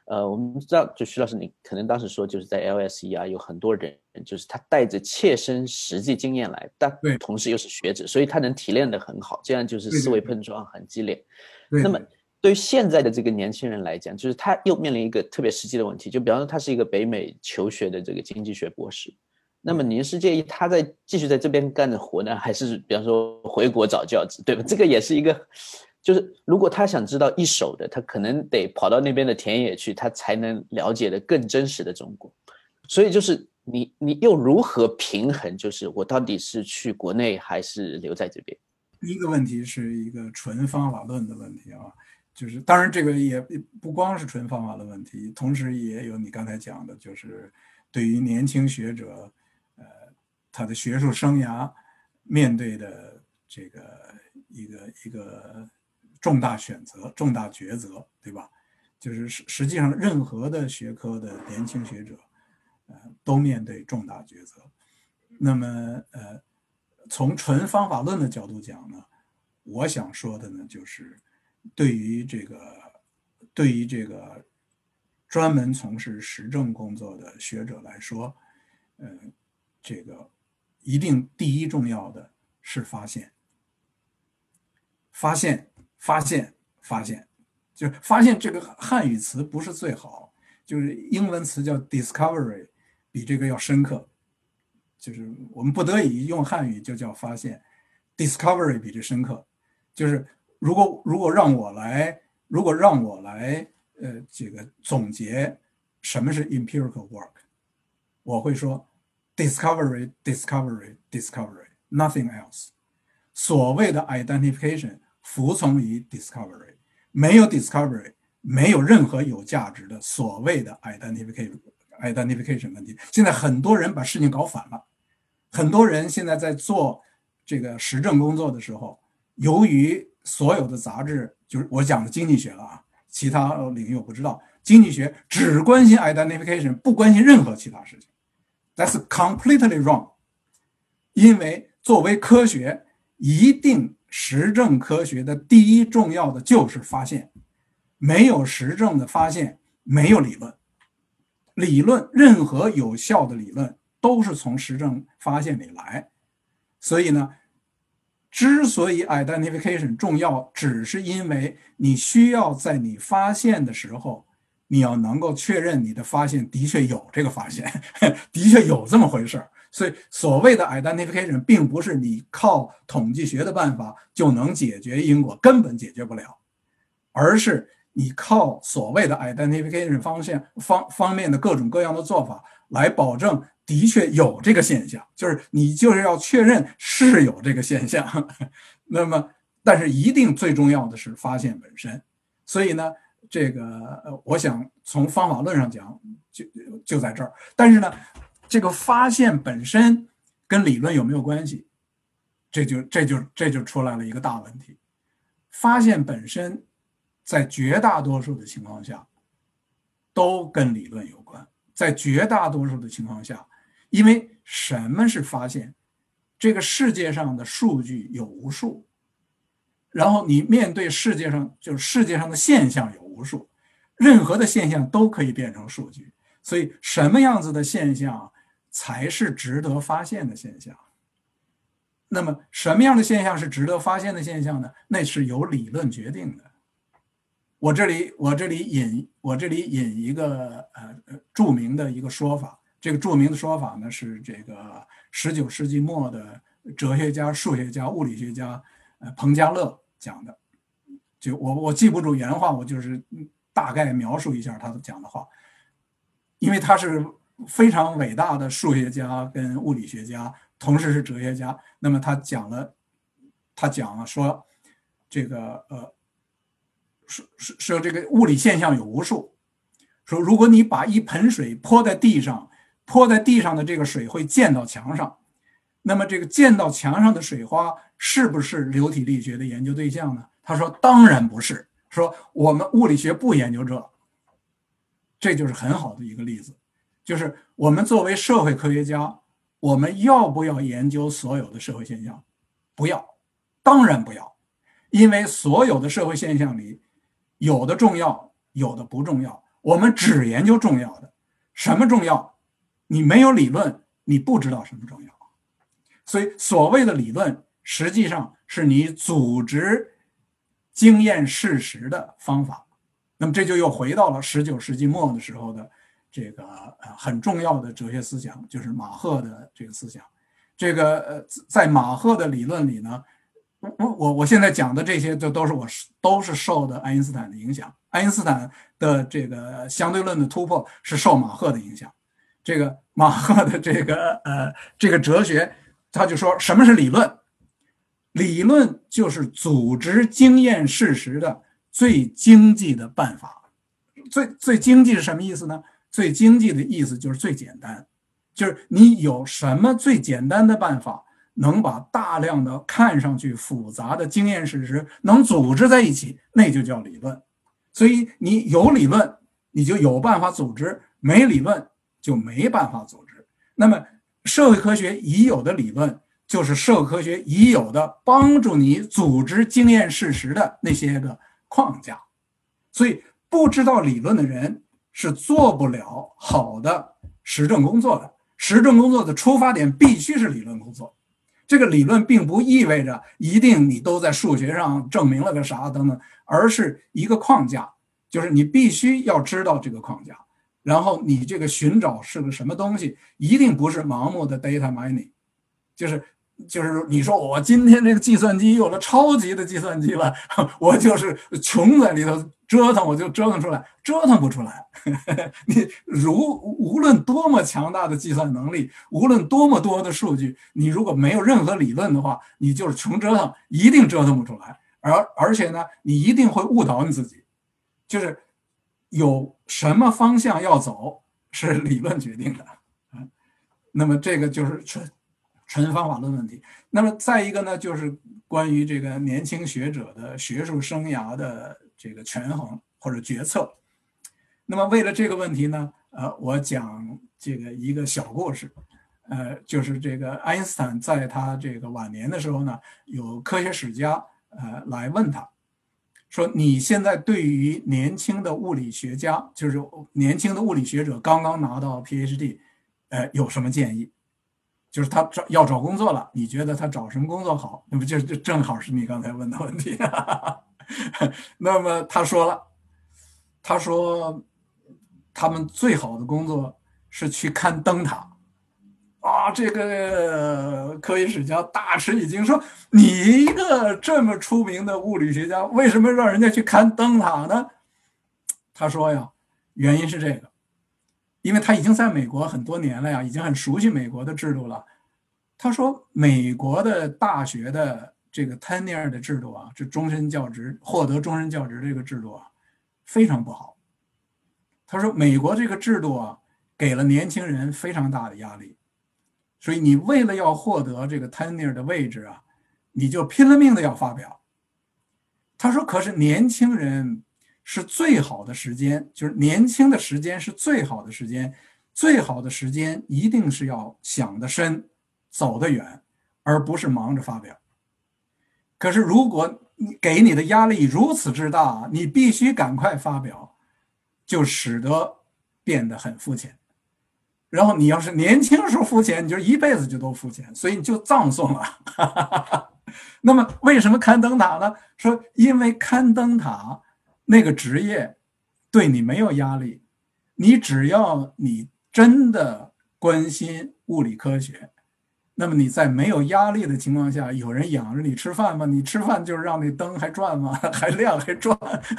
呃，我们知道，就徐老师，你可能当时说，就是在 LSE 啊，有很多人，就是他带着切身实际经验来，但同时又是学者，所以他能提炼的很好，这样就是思维碰撞很激烈。那么，对于现在的这个年轻人来讲，就是他又面临一个特别实际的问题，就比方说他是一个北美求学的这个经济学博士，那么您是建议他在继续在这边干着活呢，还是比方说回国找教职，对吧？这个也是一个。就是如果他想知道一手的，他可能得跑到那边的田野去，他才能了解的更真实的中国。所以就是你你又如何平衡？就是我到底是去国内还是留在这边？
第一个问题是一个纯方法论的问题啊，就是当然这个也不光是纯方法的问题，同时也有你刚才讲的，就是对于年轻学者，呃，他的学术生涯面对的这个一个一个。重大选择、重大抉择，对吧？就是实实际上，任何的学科的年轻学者，呃，都面对重大抉择。那么，呃，从纯方法论的角度讲呢，我想说的呢，就是对于这个，对于这个专门从事实证工作的学者来说，嗯，这个一定第一重要的是发现，发现。发现，发现，就发现这个汉语词不是最好，就是英文词叫 discovery，比这个要深刻。就是我们不得已用汉语就叫发现，discovery 比这深刻。就是如果如果让我来，如果让我来，呃，这个总结什么是 empirical work，我会说 discovery，discovery，discovery，nothing else。所谓的 identification。服从于 discovery，没有 discovery，没有任何有价值的所谓的 identification identification 问题。现在很多人把事情搞反了，很多人现在在做这个实证工作的时候，由于所有的杂志就是我讲的经济学了啊，其他领域我不知道，经济学只关心 identification，不关心任何其他事情。That's completely wrong，因为作为科学一定。实证科学的第一重要的就是发现，没有实证的发现，没有理论。理论任何有效的理论都是从实证发现里来。所以呢，之所以 identification 重要，只是因为你需要在你发现的时候，你要能够确认你的发现的确有这个发现，的确有这么回事儿。所以，所谓的 identification 并不是你靠统计学的办法就能解决因果，根本解决不了，而是你靠所谓的 identification 方向方方面的各种各样的做法来保证的确有这个现象，就是你就是要确认是有这个现象。那么，但是一定最重要的是发现本身。所以呢，这个，我想从方法论上讲，就就在这儿。但是呢。这个发现本身跟理论有没有关系？这就这就这就出来了一个大问题。发现本身在绝大多数的情况下都跟理论有关，在绝大多数的情况下，因为什么是发现？这个世界上的数据有无数，然后你面对世界上就是世界上的现象有无数，任何的现象都可以变成数据。所以，什么样子的现象才是值得发现的现象？那么，什么样的现象是值得发现的现象呢？那是由理论决定的。我这里，我这里引，我这里引一个呃著名的一个说法。这个著名的说法呢，是这个十九世纪末的哲学家、数学家、物理学家呃彭加勒讲的。就我我记不住原话，我就是大概描述一下他讲的话。因为他是非常伟大的数学家跟物理学家，同时是哲学家。那么他讲了，他讲了说，这个呃，说说说这个物理现象有无数。说如果你把一盆水泼在地上，泼在地上的这个水会溅到墙上，那么这个溅到墙上的水花是不是流体力学的研究对象呢？他说当然不是。说我们物理学不研究这。这就是很好的一个例子，就是我们作为社会科学家，我们要不要研究所有的社会现象？不要，当然不要，因为所有的社会现象里，有的重要，有的不重要。我们只研究重要的，什么重要？你没有理论，你不知道什么重要。所以，所谓的理论，实际上是你组织经验事实的方法。那么这就又回到了十九世纪末的时候的这个呃很重要的哲学思想，就是马赫的这个思想。这个呃在马赫的理论里呢，我我我现在讲的这些就都是我都是受的爱因斯坦的影响。爱因斯坦的这个相对论的突破是受马赫的影响。这个马赫的这个呃这个哲学，他就说什么是理论？理论就是组织经验事实的。最经济的办法，最最经济是什么意思呢？最经济的意思就是最简单，就是你有什么最简单的办法，能把大量的看上去复杂的经验事实能组织在一起，那就叫理论。所以你有理论，你就有办法组织；没理论就没办法组织。那么社会科学已有的理论，就是社会科学已有的帮助你组织经验事实的那些个。框架，所以不知道理论的人是做不了好的实证工作的。实证工作的出发点必须是理论工作。这个理论并不意味着一定你都在数学上证明了个啥等等，而是一个框架，就是你必须要知道这个框架，然后你这个寻找是个什么东西，一定不是盲目的 data mining，就是。就是你说我今天这个计算机有了超级的计算机了，我就是穷在里头折腾，我就折腾出来，折腾不出来。你如无论多么强大的计算能力，无论多么多的数据，你如果没有任何理论的话，你就是穷折腾，一定折腾不出来。而而且呢，你一定会误导你自己。就是有什么方向要走是理论决定的，嗯，那么这个就是纯。纯方法论问题。那么再一个呢，就是关于这个年轻学者的学术生涯的这个权衡或者决策。那么为了这个问题呢，呃，我讲这个一个小故事，呃，就是这个爱因斯坦在他这个晚年的时候呢，有科学史家呃来问他，说你现在对于年轻的物理学家，就是年轻的物理学者刚刚拿到 PhD，呃，有什么建议？就是他找要找工作了，你觉得他找什么工作好？那不就就正好是你刚才问的问题。那么他说了，他说他们最好的工作是去看灯塔。啊，这个科学史家大吃一惊，说：“你一个这么出名的物理学家，为什么让人家去看灯塔呢？”他说呀，原因是这个。因为他已经在美国很多年了呀，已经很熟悉美国的制度了。他说，美国的大学的这个 tenure 的制度啊，这终身教职获得终身教职这个制度啊，非常不好。他说，美国这个制度啊，给了年轻人非常大的压力，所以你为了要获得这个 tenure 的位置啊，你就拼了命的要发表。他说：“可是年轻人是最好的时间，就是年轻的时间是最好的时间，最好的时间一定是要想得深，走得远，而不是忙着发表。可是如果你给你的压力如此之大，你必须赶快发表，就使得变得很肤浅。然后你要是年轻时候肤浅，你就一辈子就都肤浅，所以你就葬送了。”那么为什么看灯塔呢？说因为看灯塔那个职业对你没有压力，你只要你真的关心物理科学，那么你在没有压力的情况下，有人养着你吃饭吗？你吃饭就是让那灯还转吗？还亮还转，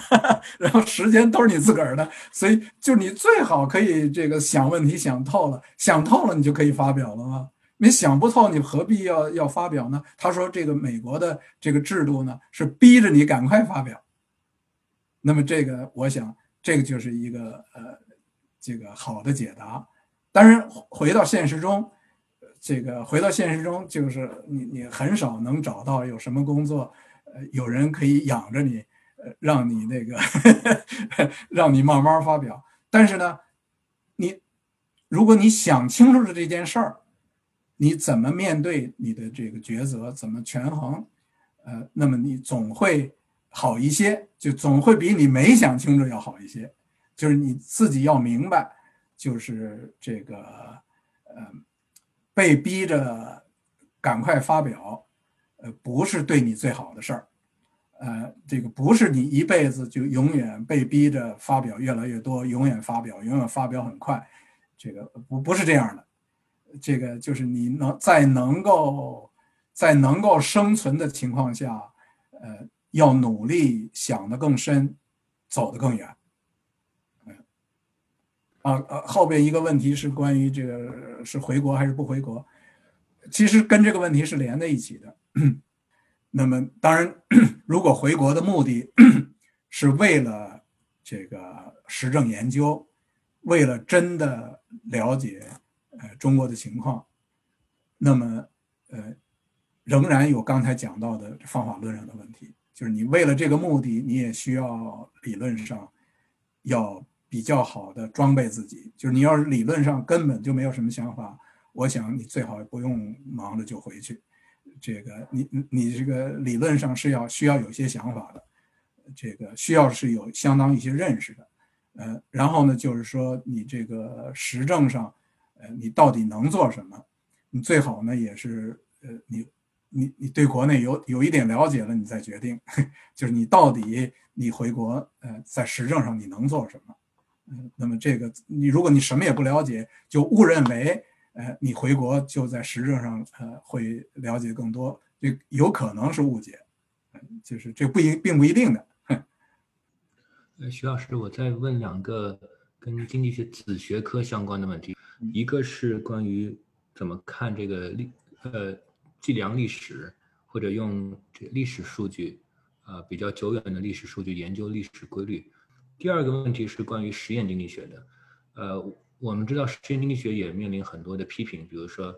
然后时间都是你自个儿的，所以就你最好可以这个想问题想透了，想透了你就可以发表了吗？你想不透，你何必要要发表呢？他说：“这个美国的这个制度呢，是逼着你赶快发表。那么这个，我想这个就是一个呃，这个好的解答。当然，回到现实中，这个回到现实中，就是你你很少能找到有什么工作，呃，有人可以养着你，呃，让你那个 让你慢慢发表。但是呢，你如果你想清楚了这件事儿。”你怎么面对你的这个抉择？怎么权衡？呃，那么你总会好一些，就总会比你没想清楚要好一些。就是你自己要明白，就是这个，呃，被逼着赶快发表，呃，不是对你最好的事儿，呃，这个不是你一辈子就永远被逼着发表越来越多，永远发表，永远发表很快，这个不不是这样的。这个就是你能在能够在能够生存的情况下，呃，要努力想得更深，走得更远。嗯，啊，后边一个问题是关于这个是回国还是不回国，其实跟这个问题是连在一起的。那么当然，如果回国的目的是为了这个实证研究，为了真的了解。呃，中国的情况，那么，呃，仍然有刚才讲到的方法论上的问题，就是你为了这个目的，你也需要理论上要比较好的装备自己。就是你要是理论上根本就没有什么想法，我想你最好不用忙着就回去。这个，你你这个理论上是要需要有些想法的，这个需要是有相当一些认识的。呃，然后呢，就是说你这个实证上。呃，你到底能做什么？你最好呢，也是呃，你你你对国内有有一点了解了，你再决定，就是你到底你回国，呃，在实证上你能做什么？嗯，那么这个你如果你什么也不了解，就误认为，呃，你回国就在实证上呃会了解更多，这有可能是误解，就是这不一并不一定的。
呃，徐老师，我再问两个跟经济学子学科相关的问题。一个是关于怎么看这个历呃计量历史，或者用这历史数据，呃比较久远的历史数据研究历史规律。第二个问题是关于实验经济学的，呃我们知道实验经济学也面临很多的批评，比如说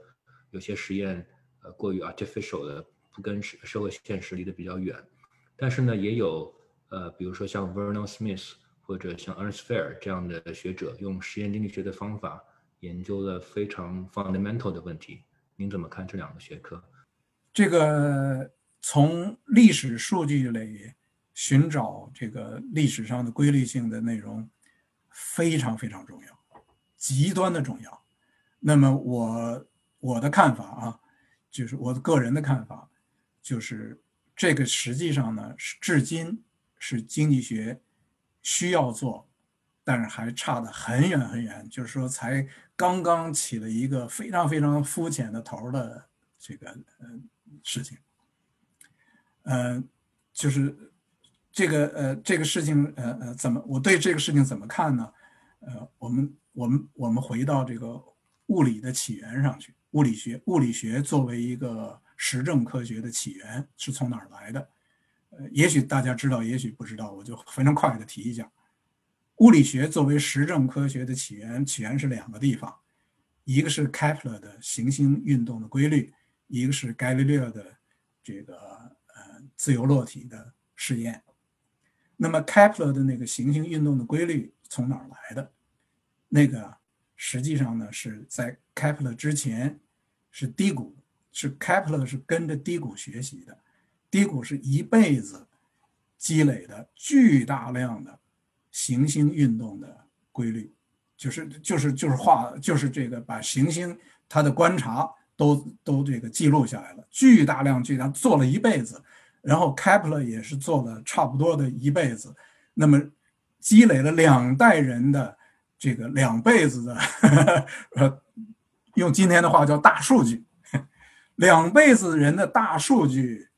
有些实验呃过于 artificial 的，不跟社社会现实离得比较远。但是呢，也有呃比如说像 Vernon Smith 或者像 Ernst Fair 这样的学者，用实验经济学的方法。研究了非常 fundamental 的问题，您怎么看这两个学科？
这个从历史数据里寻找这个历史上的规律性的内容，非常非常重要，极端的重要。那么我我的看法啊，就是我个人的看法，就是这个实际上呢是至今是经济学需要做。但是还差得很远很远，就是说才刚刚起了一个非常非常肤浅的头的这个呃事情，呃，就是这个呃这个事情呃呃怎么我对这个事情怎么看呢？呃，我们我们我们回到这个物理的起源上去，物理学物理学作为一个实证科学的起源是从哪儿来的？呃，也许大家知道，也许不知道，我就非常快的提一下。物理学作为实证科学的起源，起源是两个地方，一个是开普勒的行星运动的规律，一个是伽利略的这个呃自由落体的试验。那么开普勒的那个行星运动的规律从哪儿来的？那个实际上呢是在开普勒之前是低谷，是开普勒是跟着低谷学习的，低谷是一辈子积累的巨大量的。行星运动的规律，就是就是就是画，就是这个把行星它的观察都都这个记录下来了，巨大量巨大做了一辈子，然后开普勒也是做了差不多的一辈子，那么积累了两代人的这个两辈子的，呃，用今天的话叫大数据，两辈子人的大数据，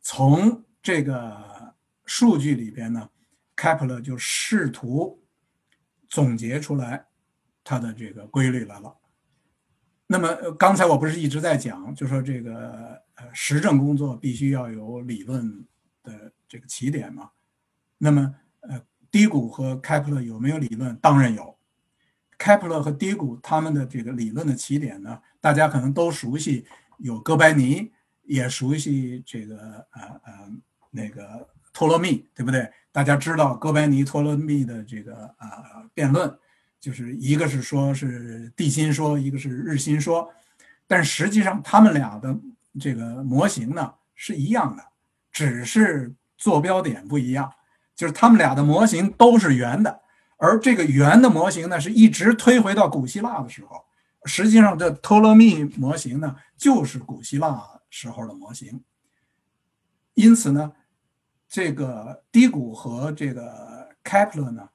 从这个数据里边呢。开普勒就试图总结出来它的这个规律来了。那么刚才我不是一直在讲，就说这个呃实证工作必须要有理论的这个起点嘛。那么呃低谷和开普勒有没有理论？当然有。开普勒和低谷他们的这个理论的起点呢，大家可能都熟悉，有哥白尼，也熟悉这个呃呃那个托勒密，对不对？大家知道哥白尼托勒密的这个啊辩论，就是一个是说是地心说，一个是日心说，但实际上他们俩的这个模型呢是一样的，只是坐标点不一样，就是他们俩的模型都是圆的，而这个圆的模型呢是一直推回到古希腊的时候，实际上这托勒密模型呢就是古希腊时候的模型，因此呢。这个低谷和这个开普勒呢，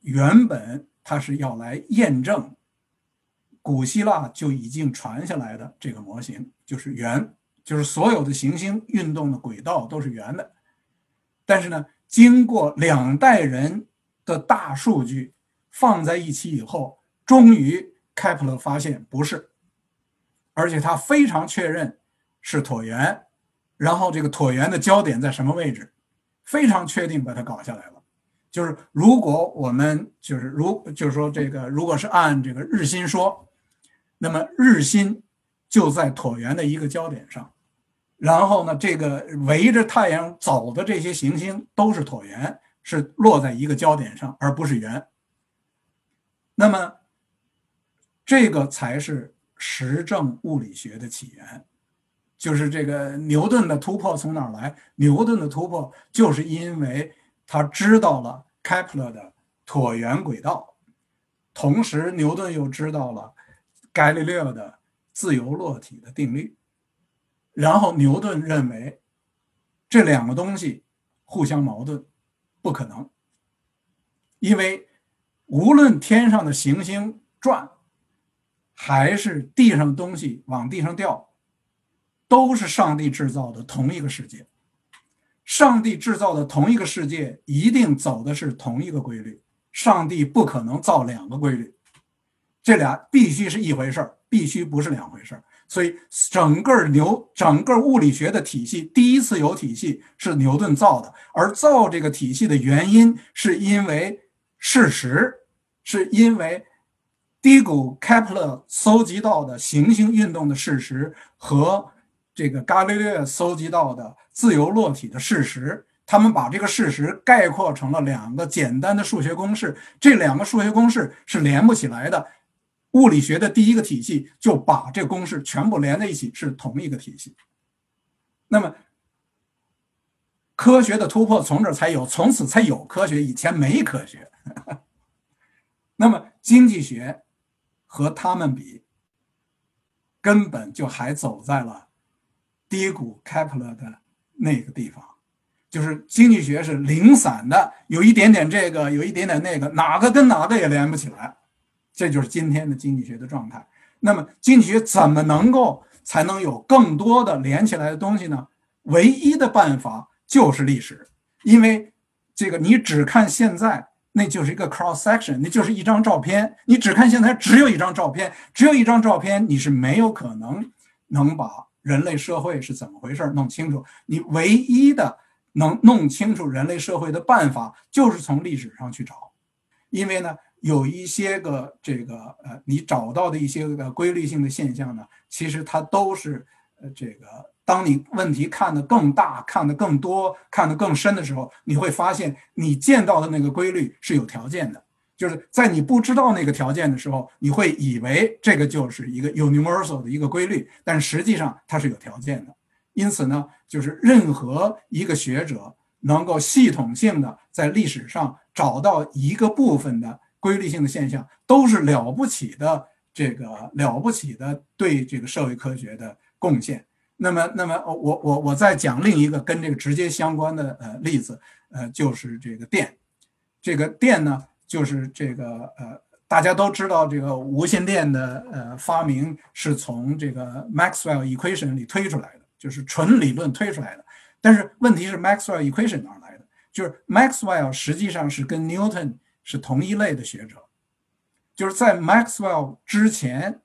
原本它是要来验证古希腊就已经传下来的这个模型，就是圆，就是所有的行星运动的轨道都是圆的。但是呢，经过两代人的大数据放在一起以后，终于开普勒发现不是，而且他非常确认是椭圆。然后这个椭圆的焦点在什么位置？非常确定把它搞下来了。就是如果我们就是如就是说这个如果是按这个日心说，那么日心就在椭圆的一个焦点上。然后呢，这个围着太阳走的这些行星都是椭圆，是落在一个焦点上，而不是圆。那么这个才是实证物理学的起源。就是这个牛顿的突破从哪儿来？牛顿的突破就是因为他知道了开普勒的椭圆轨道，同时牛顿又知道了伽利略的自由落体的定律，然后牛顿认为这两个东西互相矛盾，不可能，因为无论天上的行星转，还是地上的东西往地上掉。都是上帝制造的同一个世界，上帝制造的同一个世界一定走的是同一个规律。上帝不可能造两个规律，这俩必须是一回事儿，必须不是两回事儿。所以，整个牛整个物理学的体系第一次有体系是牛顿造的，而造这个体系的原因是因为事实，是因为低谷开普勒搜集到的行星运动的事实和。这个伽利略搜集到的自由落体的事实，他们把这个事实概括成了两个简单的数学公式，这两个数学公式是连不起来的。物理学的第一个体系就把这公式全部连在一起，是同一个体系。那么，科学的突破从这才有，从此才有科学，以前没科学。那么，经济学和他们比，根本就还走在了。低谷开普勒的那个地方，就是经济学是零散的，有一点点这个，有一点点那个，哪个跟哪个也连不起来，这就是今天的经济学的状态。那么经济学怎么能够才能有更多的连起来的东西呢？唯一的办法就是历史，因为这个你只看现在，那就是一个 cross section，那就是一张照片。你只看现在，只有一张照片，只有一张照片，你是没有可能能把。人类社会是怎么回事？弄清楚，你唯一的能弄清楚人类社会的办法，就是从历史上去找。因为呢，有一些个这个呃，你找到的一些个规律性的现象呢，其实它都是呃这个，当你问题看得更大、看得更多、看得更深的时候，你会发现你见到的那个规律是有条件的。就是在你不知道那个条件的时候，你会以为这个就是一个 universal 的一个规律，但实际上它是有条件的。因此呢，就是任何一个学者能够系统性的在历史上找到一个部分的规律性的现象，都是了不起的这个了不起的对这个社会科学的贡献。那么，那么我我我再讲另一个跟这个直接相关的呃例子，呃，就是这个电，这个电呢。就是这个呃，大家都知道这个无线电的呃发明是从这个 Maxwell equation 里推出来的，就是纯理论推出来的。但是问题是 Maxwell equation 哪来的？就是 Maxwell 实际上是跟 Newton 是同一类的学者，就是在 Maxwell 之前，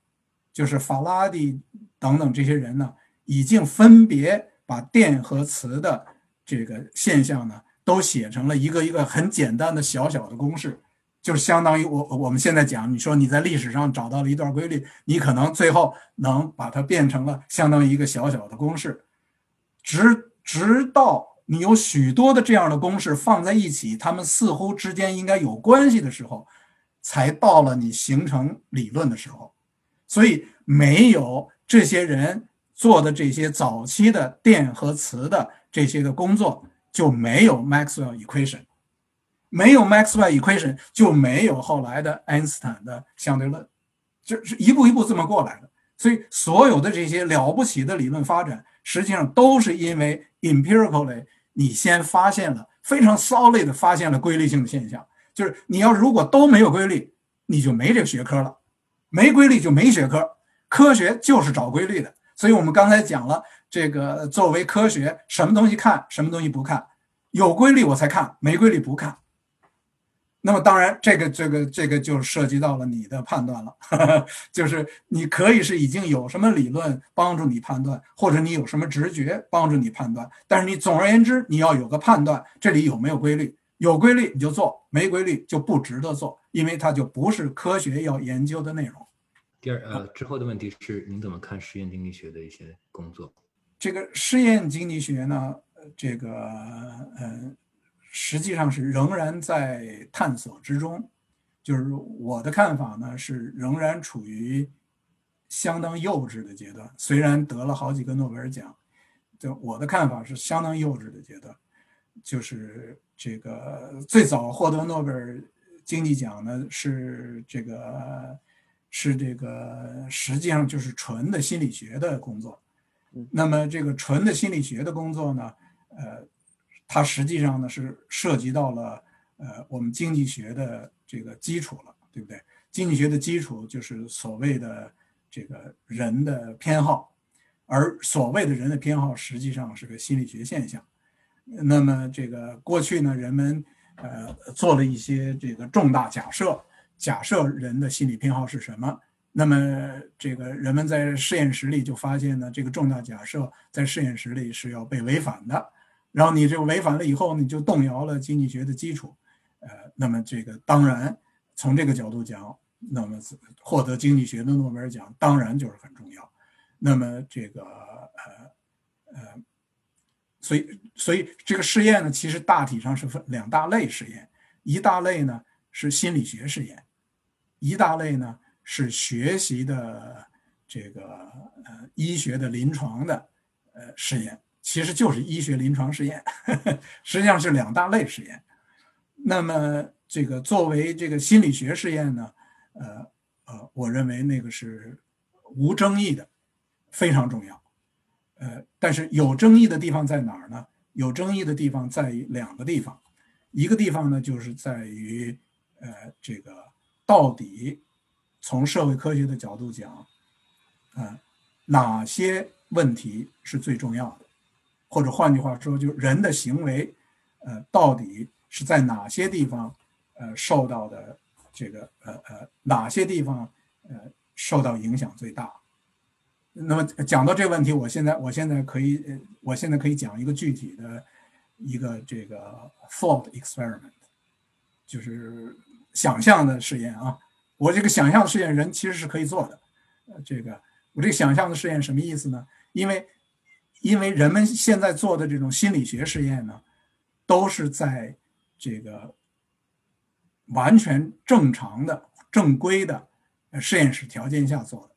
就是法拉第等等这些人呢，已经分别把电和磁的这个现象呢，都写成了一个一个很简单的小小的公式。就是相当于我我们现在讲，你说你在历史上找到了一段规律，你可能最后能把它变成了相当于一个小小的公式，直直到你有许多的这样的公式放在一起，它们似乎之间应该有关系的时候，才到了你形成理论的时候。所以没有这些人做的这些早期的电和磁的这些个工作，就没有 Maxwell equation。没有 Maxwell equation 就没有后来的爱因斯坦的相对论，就是一步一步这么过来的。所以所有的这些了不起的理论发展，实际上都是因为 empirically 你先发现了非常 solid 的发现了规律性的现象。就是你要如果都没有规律，你就没这个学科了，没规律就没学科。科学就是找规律的。所以我们刚才讲了，这个作为科学，什么东西看，什么东西不看，有规律我才看，没规律不看。那么当然，这个这个这个就涉及到了你的判断了，就是你可以是已经有什么理论帮助你判断，或者你有什么直觉帮助你判断，但是你总而言之你要有个判断，这里有没有规律？有规律你就做，没规律就不值得做，因为它就不是科学要研究的内容。
第二，呃，之后的问题是，您怎么看实验经济学的一些工作？
这个实验经济学呢，这个，嗯。实际上是仍然在探索之中，就是我的看法呢，是仍然处于相当幼稚的阶段。虽然得了好几个诺贝尔奖，就我的看法是相当幼稚的阶段。就是这个最早获得诺贝尔经济奖呢，是这个是这个实际上就是纯的心理学的工作。那么这个纯的心理学的工作呢，呃。它实际上呢是涉及到了呃我们经济学的这个基础了，对不对？经济学的基础就是所谓的这个人的偏好，而所谓的人的偏好实际上是个心理学现象。那么这个过去呢，人们呃做了一些这个重大假设，假设人的心理偏好是什么？那么这个人们在实验室里就发现呢，这个重大假设在实验室里是要被违反的。然后你这个违反了以后，你就动摇了经济学的基础，呃，那么这个当然从这个角度讲，那么获得经济学的诺贝尔奖当然就是很重要。那么这个呃呃，所以所以这个试验呢，其实大体上是分两大类试验，一大类呢是心理学试验，一大类呢是学习的这个呃医学的临床的呃试验。其实就是医学临床试验，实际上是两大类实验。那么这个作为这个心理学试验呢，呃呃，我认为那个是无争议的，非常重要。呃，但是有争议的地方在哪儿呢？有争议的地方在于两个地方，一个地方呢就是在于呃这个到底从社会科学的角度讲，呃哪些问题是最重要的？或者换句话说，就人的行为，呃，到底是在哪些地方，呃，受到的这个呃呃哪些地方，呃，受到影响最大？那么讲到这个问题，我现在我现在可以，我现在可以讲一个具体的一个这个 thought experiment，就是想象的试验啊，我这个想象的试验人其实是可以做的。呃，这个我这个想象的试验什么意思呢？因为因为人们现在做的这种心理学试验呢，都是在这个完全正常的、正规的实验室条件下做的。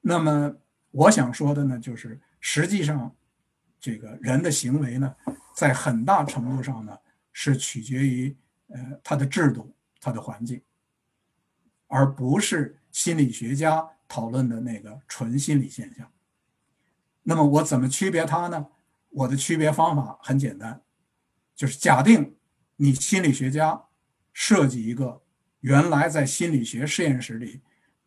那么我想说的呢，就是实际上这个人的行为呢，在很大程度上呢，是取决于呃他的制度、他的环境，而不是心理学家讨论的那个纯心理现象。那么我怎么区别它呢？我的区别方法很简单，就是假定你心理学家设计一个原来在心理学实验室里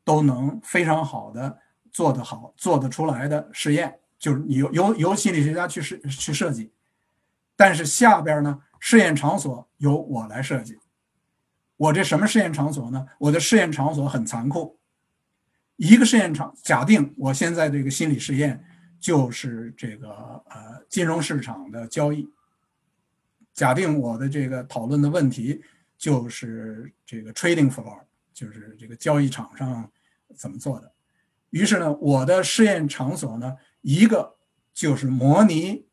都能非常好的做得好、做得出来的实验，就是你由由由心理学家去设去设计，但是下边呢试验场所由我来设计。我这什么试验场所呢？我的试验场所很残酷，一个试验场，假定我现在这个心理实验。就是这个呃，金融市场的交易。假定我的这个讨论的问题就是这个 trading floor，就是这个交易场上怎么做的。于是呢，我的试验场所呢，一个就是模拟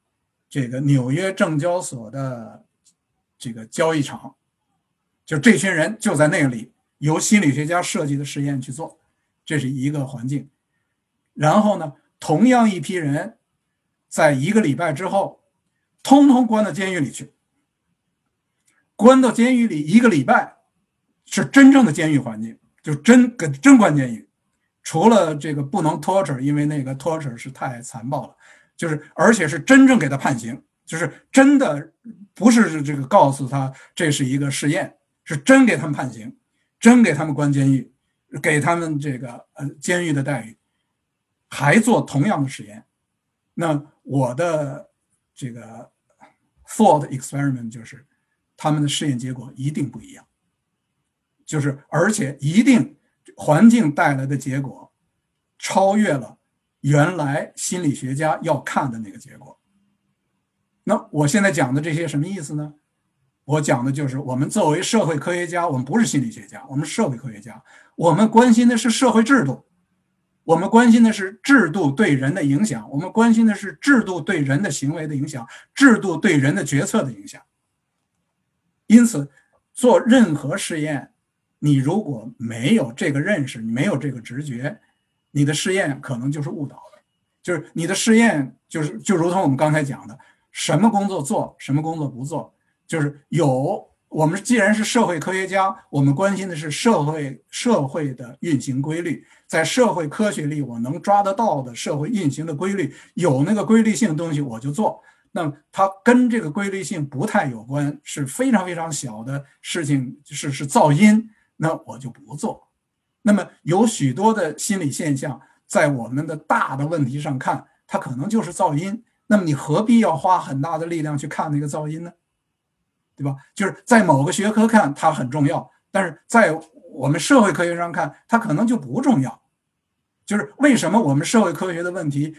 这个纽约证交所的这个交易场，就这群人就在那里由心理学家设计的实验去做，这是一个环境。然后呢？同样一批人，在一个礼拜之后，通通关到监狱里去。关到监狱里一个礼拜，是真正的监狱环境，就真跟真关监狱。除了这个不能 torture，因为那个 torture 是太残暴了，就是而且是真正给他判刑，就是真的不是这个告诉他这是一个试验，是真给他们判刑，真给他们关监狱，给他们这个呃监狱的待遇。还做同样的实验，那我的这个 thought experiment 就是，他们的试验结果一定不一样，就是而且一定环境带来的结果超越了原来心理学家要看的那个结果。那我现在讲的这些什么意思呢？我讲的就是我们作为社会科学家，我们不是心理学家，我们社会科学家，我们关心的是社会制度。我们关心的是制度对人的影响，我们关心的是制度对人的行为的影响，制度对人的决策的影响。因此，做任何试验，你如果没有这个认识，你没有这个直觉，你的试验可能就是误导的。就是你的试验，就是就如同我们刚才讲的，什么工作做，什么工作不做，就是有。我们既然是社会科学家，我们关心的是社会社会的运行规律。在社会科学里，我能抓得到的社会运行的规律，有那个规律性的东西我就做。那么它跟这个规律性不太有关，是非常非常小的事情，是是噪音，那我就不做。那么有许多的心理现象，在我们的大的问题上看，它可能就是噪音。那么你何必要花很大的力量去看那个噪音呢？对吧？就是在某个学科看它很重要，但是在我们社会科学上看它可能就不重要。就是为什么我们社会科学的问题，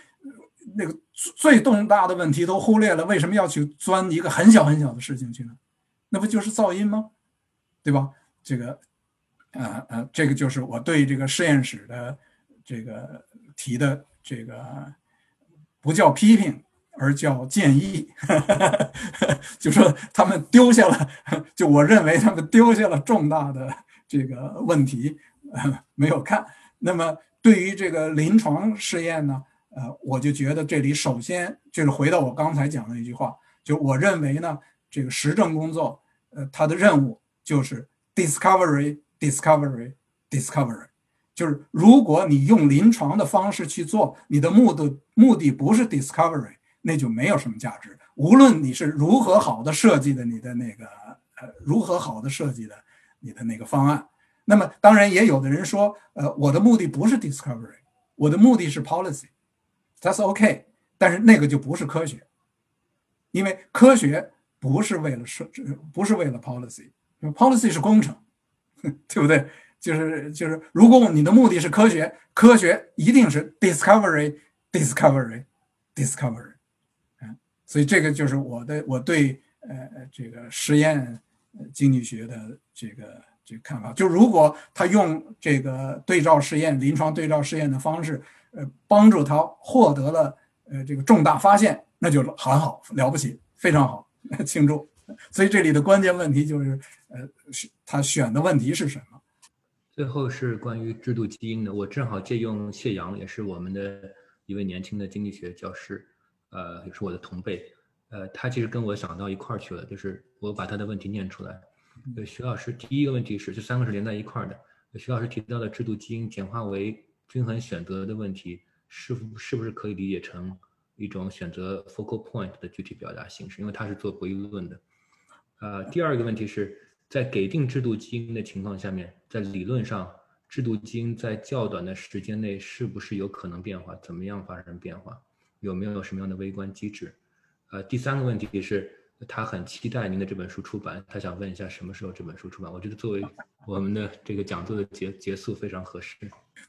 那个最重大的问题都忽略了，为什么要去钻一个很小很小的事情去呢？那不就是噪音吗？对吧？这个，呃呃，这个就是我对这个实验室的这个提的这个不叫批评。而叫建议，就说他们丢下了，就我认为他们丢下了重大的这个问题，没有看。那么对于这个临床试验呢，呃，我就觉得这里首先就是回到我刚才讲的一句话，就我认为呢，这个实证工作，呃，它的任务就是 discovery，discovery，discovery，就是如果你用临床的方式去做，你的目的目的不是 discovery。那就没有什么价值。无论你是如何好的设计的你的那个呃，如何好的设计的你的那个方案，那么当然也有的人说，呃，我的目的不是 discovery，我的目的是 policy，that's OK。但是那个就不是科学，因为科学不是为了设，不是为了 policy，policy 是工程，对不对？就是就是，如果你的目的是科学，科学一定是 discovery，discovery，discovery。所以这个就是我的我对呃这个实验经济学的这个这个看法。就如果他用这个对照试验、临床对照试验的方式，呃，帮助他获得了呃这个重大发现，那就很好，了不起，非常好，庆祝。所以这里的关键问题就是，呃，是他选的问题是什么？
最后是关于制度基因的，我正好借用谢阳，也是我们的一位年轻的经济学教师，呃，也是我的同辈，呃，他其实跟我想到一块儿去了，就是我把他的问题念出来。呃，徐老师第一个问题是，这三个是连在一块儿的。徐老师提到的制度基因简化为均衡选择的问题，是是不是可以理解成一种选择 focal point 的具体表达形式？因为他是做博弈论的。呃，第二个问题是在给定制度基因的情况下面，在理论上，制度基因在较短的时间内是不是有可能变化？怎么样发生变化？有没有什么样的微观机制？呃，第三个问题是，他很期待您的这本书出版，他想问一下什么时候这本书出版？我觉得作为我们的这个讲座的结结束非常合适。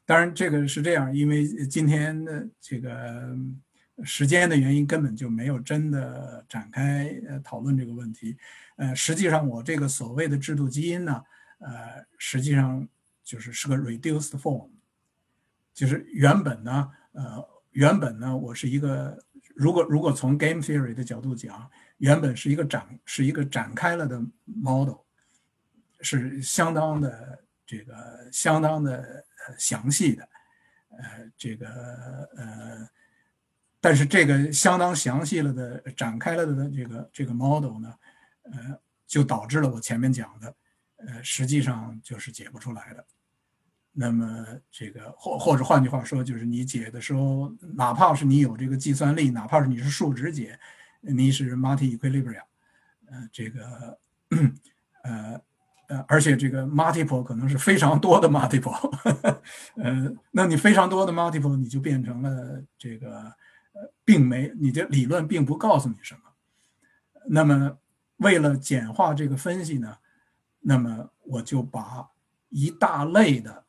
当然，这个是这样，因为今天的这个。时间的原因根本就没有真的展开呃讨论这个问题，呃，实际上我这个所谓的制度基因呢，呃，实际上就是是个 reduced form，就是原本呢，呃，原本呢，我是一个如果如果从 game theory 的角度讲，原本是一个展是一个展开了的 model，是相当的这个相当的详细的，呃，这个呃。但是这个相当详细了的展开了的这个这个 model 呢，呃，就导致了我前面讲的，呃，实际上就是解不出来的。那么这个或或者换句话说，就是你解的时候，哪怕是你有这个计算力，哪怕是你是数值解，你是 multi equilibrium，呃，这个呃呃，而且这个 multiple 可能是非常多的 multiple，呃，那你非常多的 multiple，你就变成了这个呃。并没，你的理论并不告诉你什么。那么，为了简化这个分析呢，那么我就把一大类的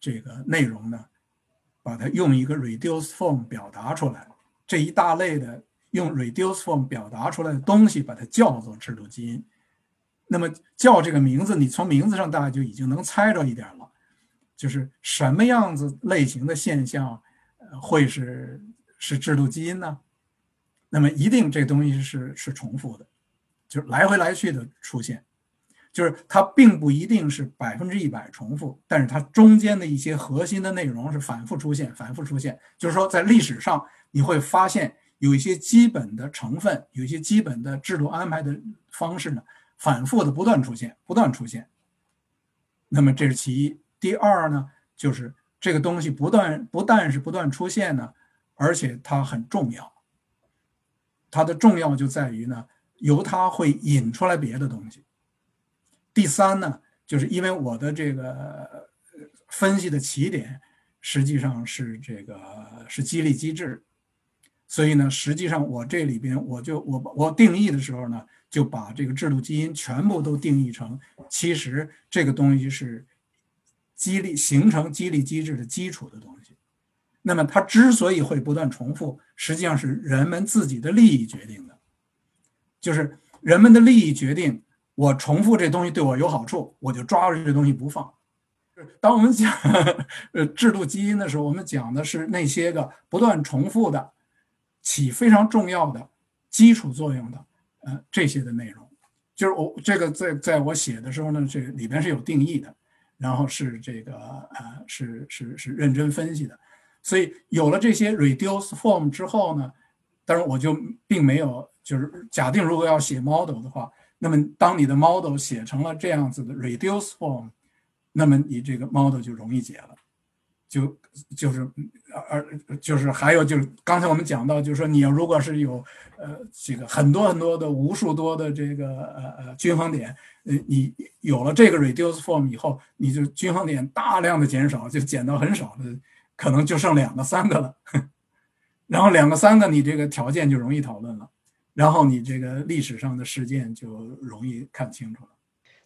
这个内容呢，把它用一个 reduce form 表达出来。这一大类的用 reduce form 表达出来的东西，把它叫做制度基因。那么叫这个名字，你从名字上大概就已经能猜着一点了，就是什么样子类型的现象，会是。是制度基因呢，那么一定这东西是是重复的，就是来回来去的出现，就是它并不一定是百分之一百重复，但是它中间的一些核心的内容是反复出现，反复出现。就是说，在历史上你会发现有一些基本的成分，有一些基本的制度安排的方式呢，反复的不断出现，不断出现。那么这是其一。第二呢，就是这个东西不断不但是不断出现呢。而且它很重要，它的重要就在于呢，由它会引出来别的东西。第三呢，就是因为我的这个分析的起点实际上是这个是激励机制，所以呢，实际上我这里边我就我我定义的时候呢，就把这个制度基因全部都定义成，其实这个东西是激励形成激励机制的基础的东西。那么它之所以会不断重复，实际上是人们自己的利益决定的，就是人们的利益决定我重复这东西对我有好处，我就抓住这东西不放。当我们讲呃制度基因的时候，我们讲的是那些个不断重复的、起非常重要的基础作用的呃这些的内容。就是我这个在在我写的时候呢，这里边是有定义的，然后是这个呃是是是认真分析的。所以有了这些 reduce form 之后呢，当然我就并没有就是假定如果要写 model 的话，那么当你的 model 写成了这样子的 reduce form，那么你这个 model 就容易解了，就就是而就是还有就是刚才我们讲到，就是说你要如果是有呃这个很多很多的无数多的这个呃呃均衡点，呃你有了这个 reduce form 以后，你就均衡点大量的减少，就减到很少的。可能就剩两个三个了，然后两个三个，你这个条件就容易讨论了，然后你这个历史上的事件就容易看清楚了。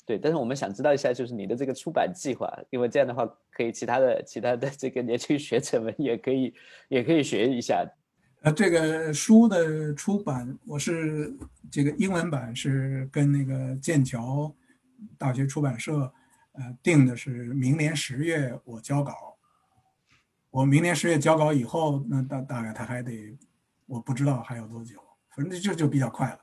对，但是我们想知道一下，就是你的这个出版计划，因为这样的话，可以其他的其他的这个年轻学者们也可以也可以学一下。
呃，这个书的出版，我是这个英文版是跟那个剑桥大学出版社呃定的是明年十月我交稿，我明年十月交稿以后，那大大概他还得，我不知道还有多久，反正就就比较快了。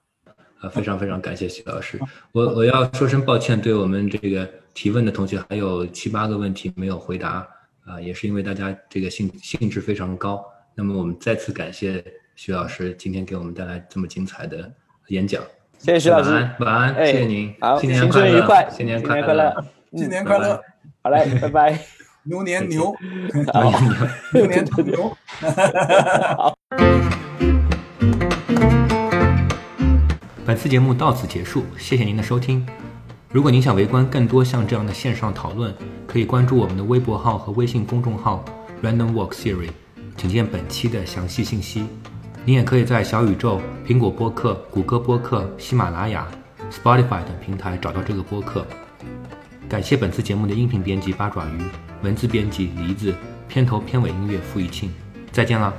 啊，非常非常感谢徐老师，我我要说声抱歉，对我们这个提问的同学还有七八个问题没有回答啊，也是因为大家这个兴兴致非常高。那么我们再次感谢徐老师今天给我们带来这么精彩的演讲。
谢谢徐老师，
晚安，晚安，谢谢您，
好，
新年
快乐，新年
快
乐，
新年快乐，
好嘞，拜拜，
牛年牛，
牛
年牛，
好。
次节目到此结束，谢谢您的收听。如果您想围观更多像这样的线上讨论，可以关注我们的微博号和微信公众号 Random Walk siri 请见本期的详细信息。您也可以在小宇宙、苹果播客、谷歌播客、喜马拉雅、Spotify 等平台找到这个播客。感谢本次节目的音频编辑八爪鱼，文字编辑梨子，片头片尾音乐付一庆。再见了。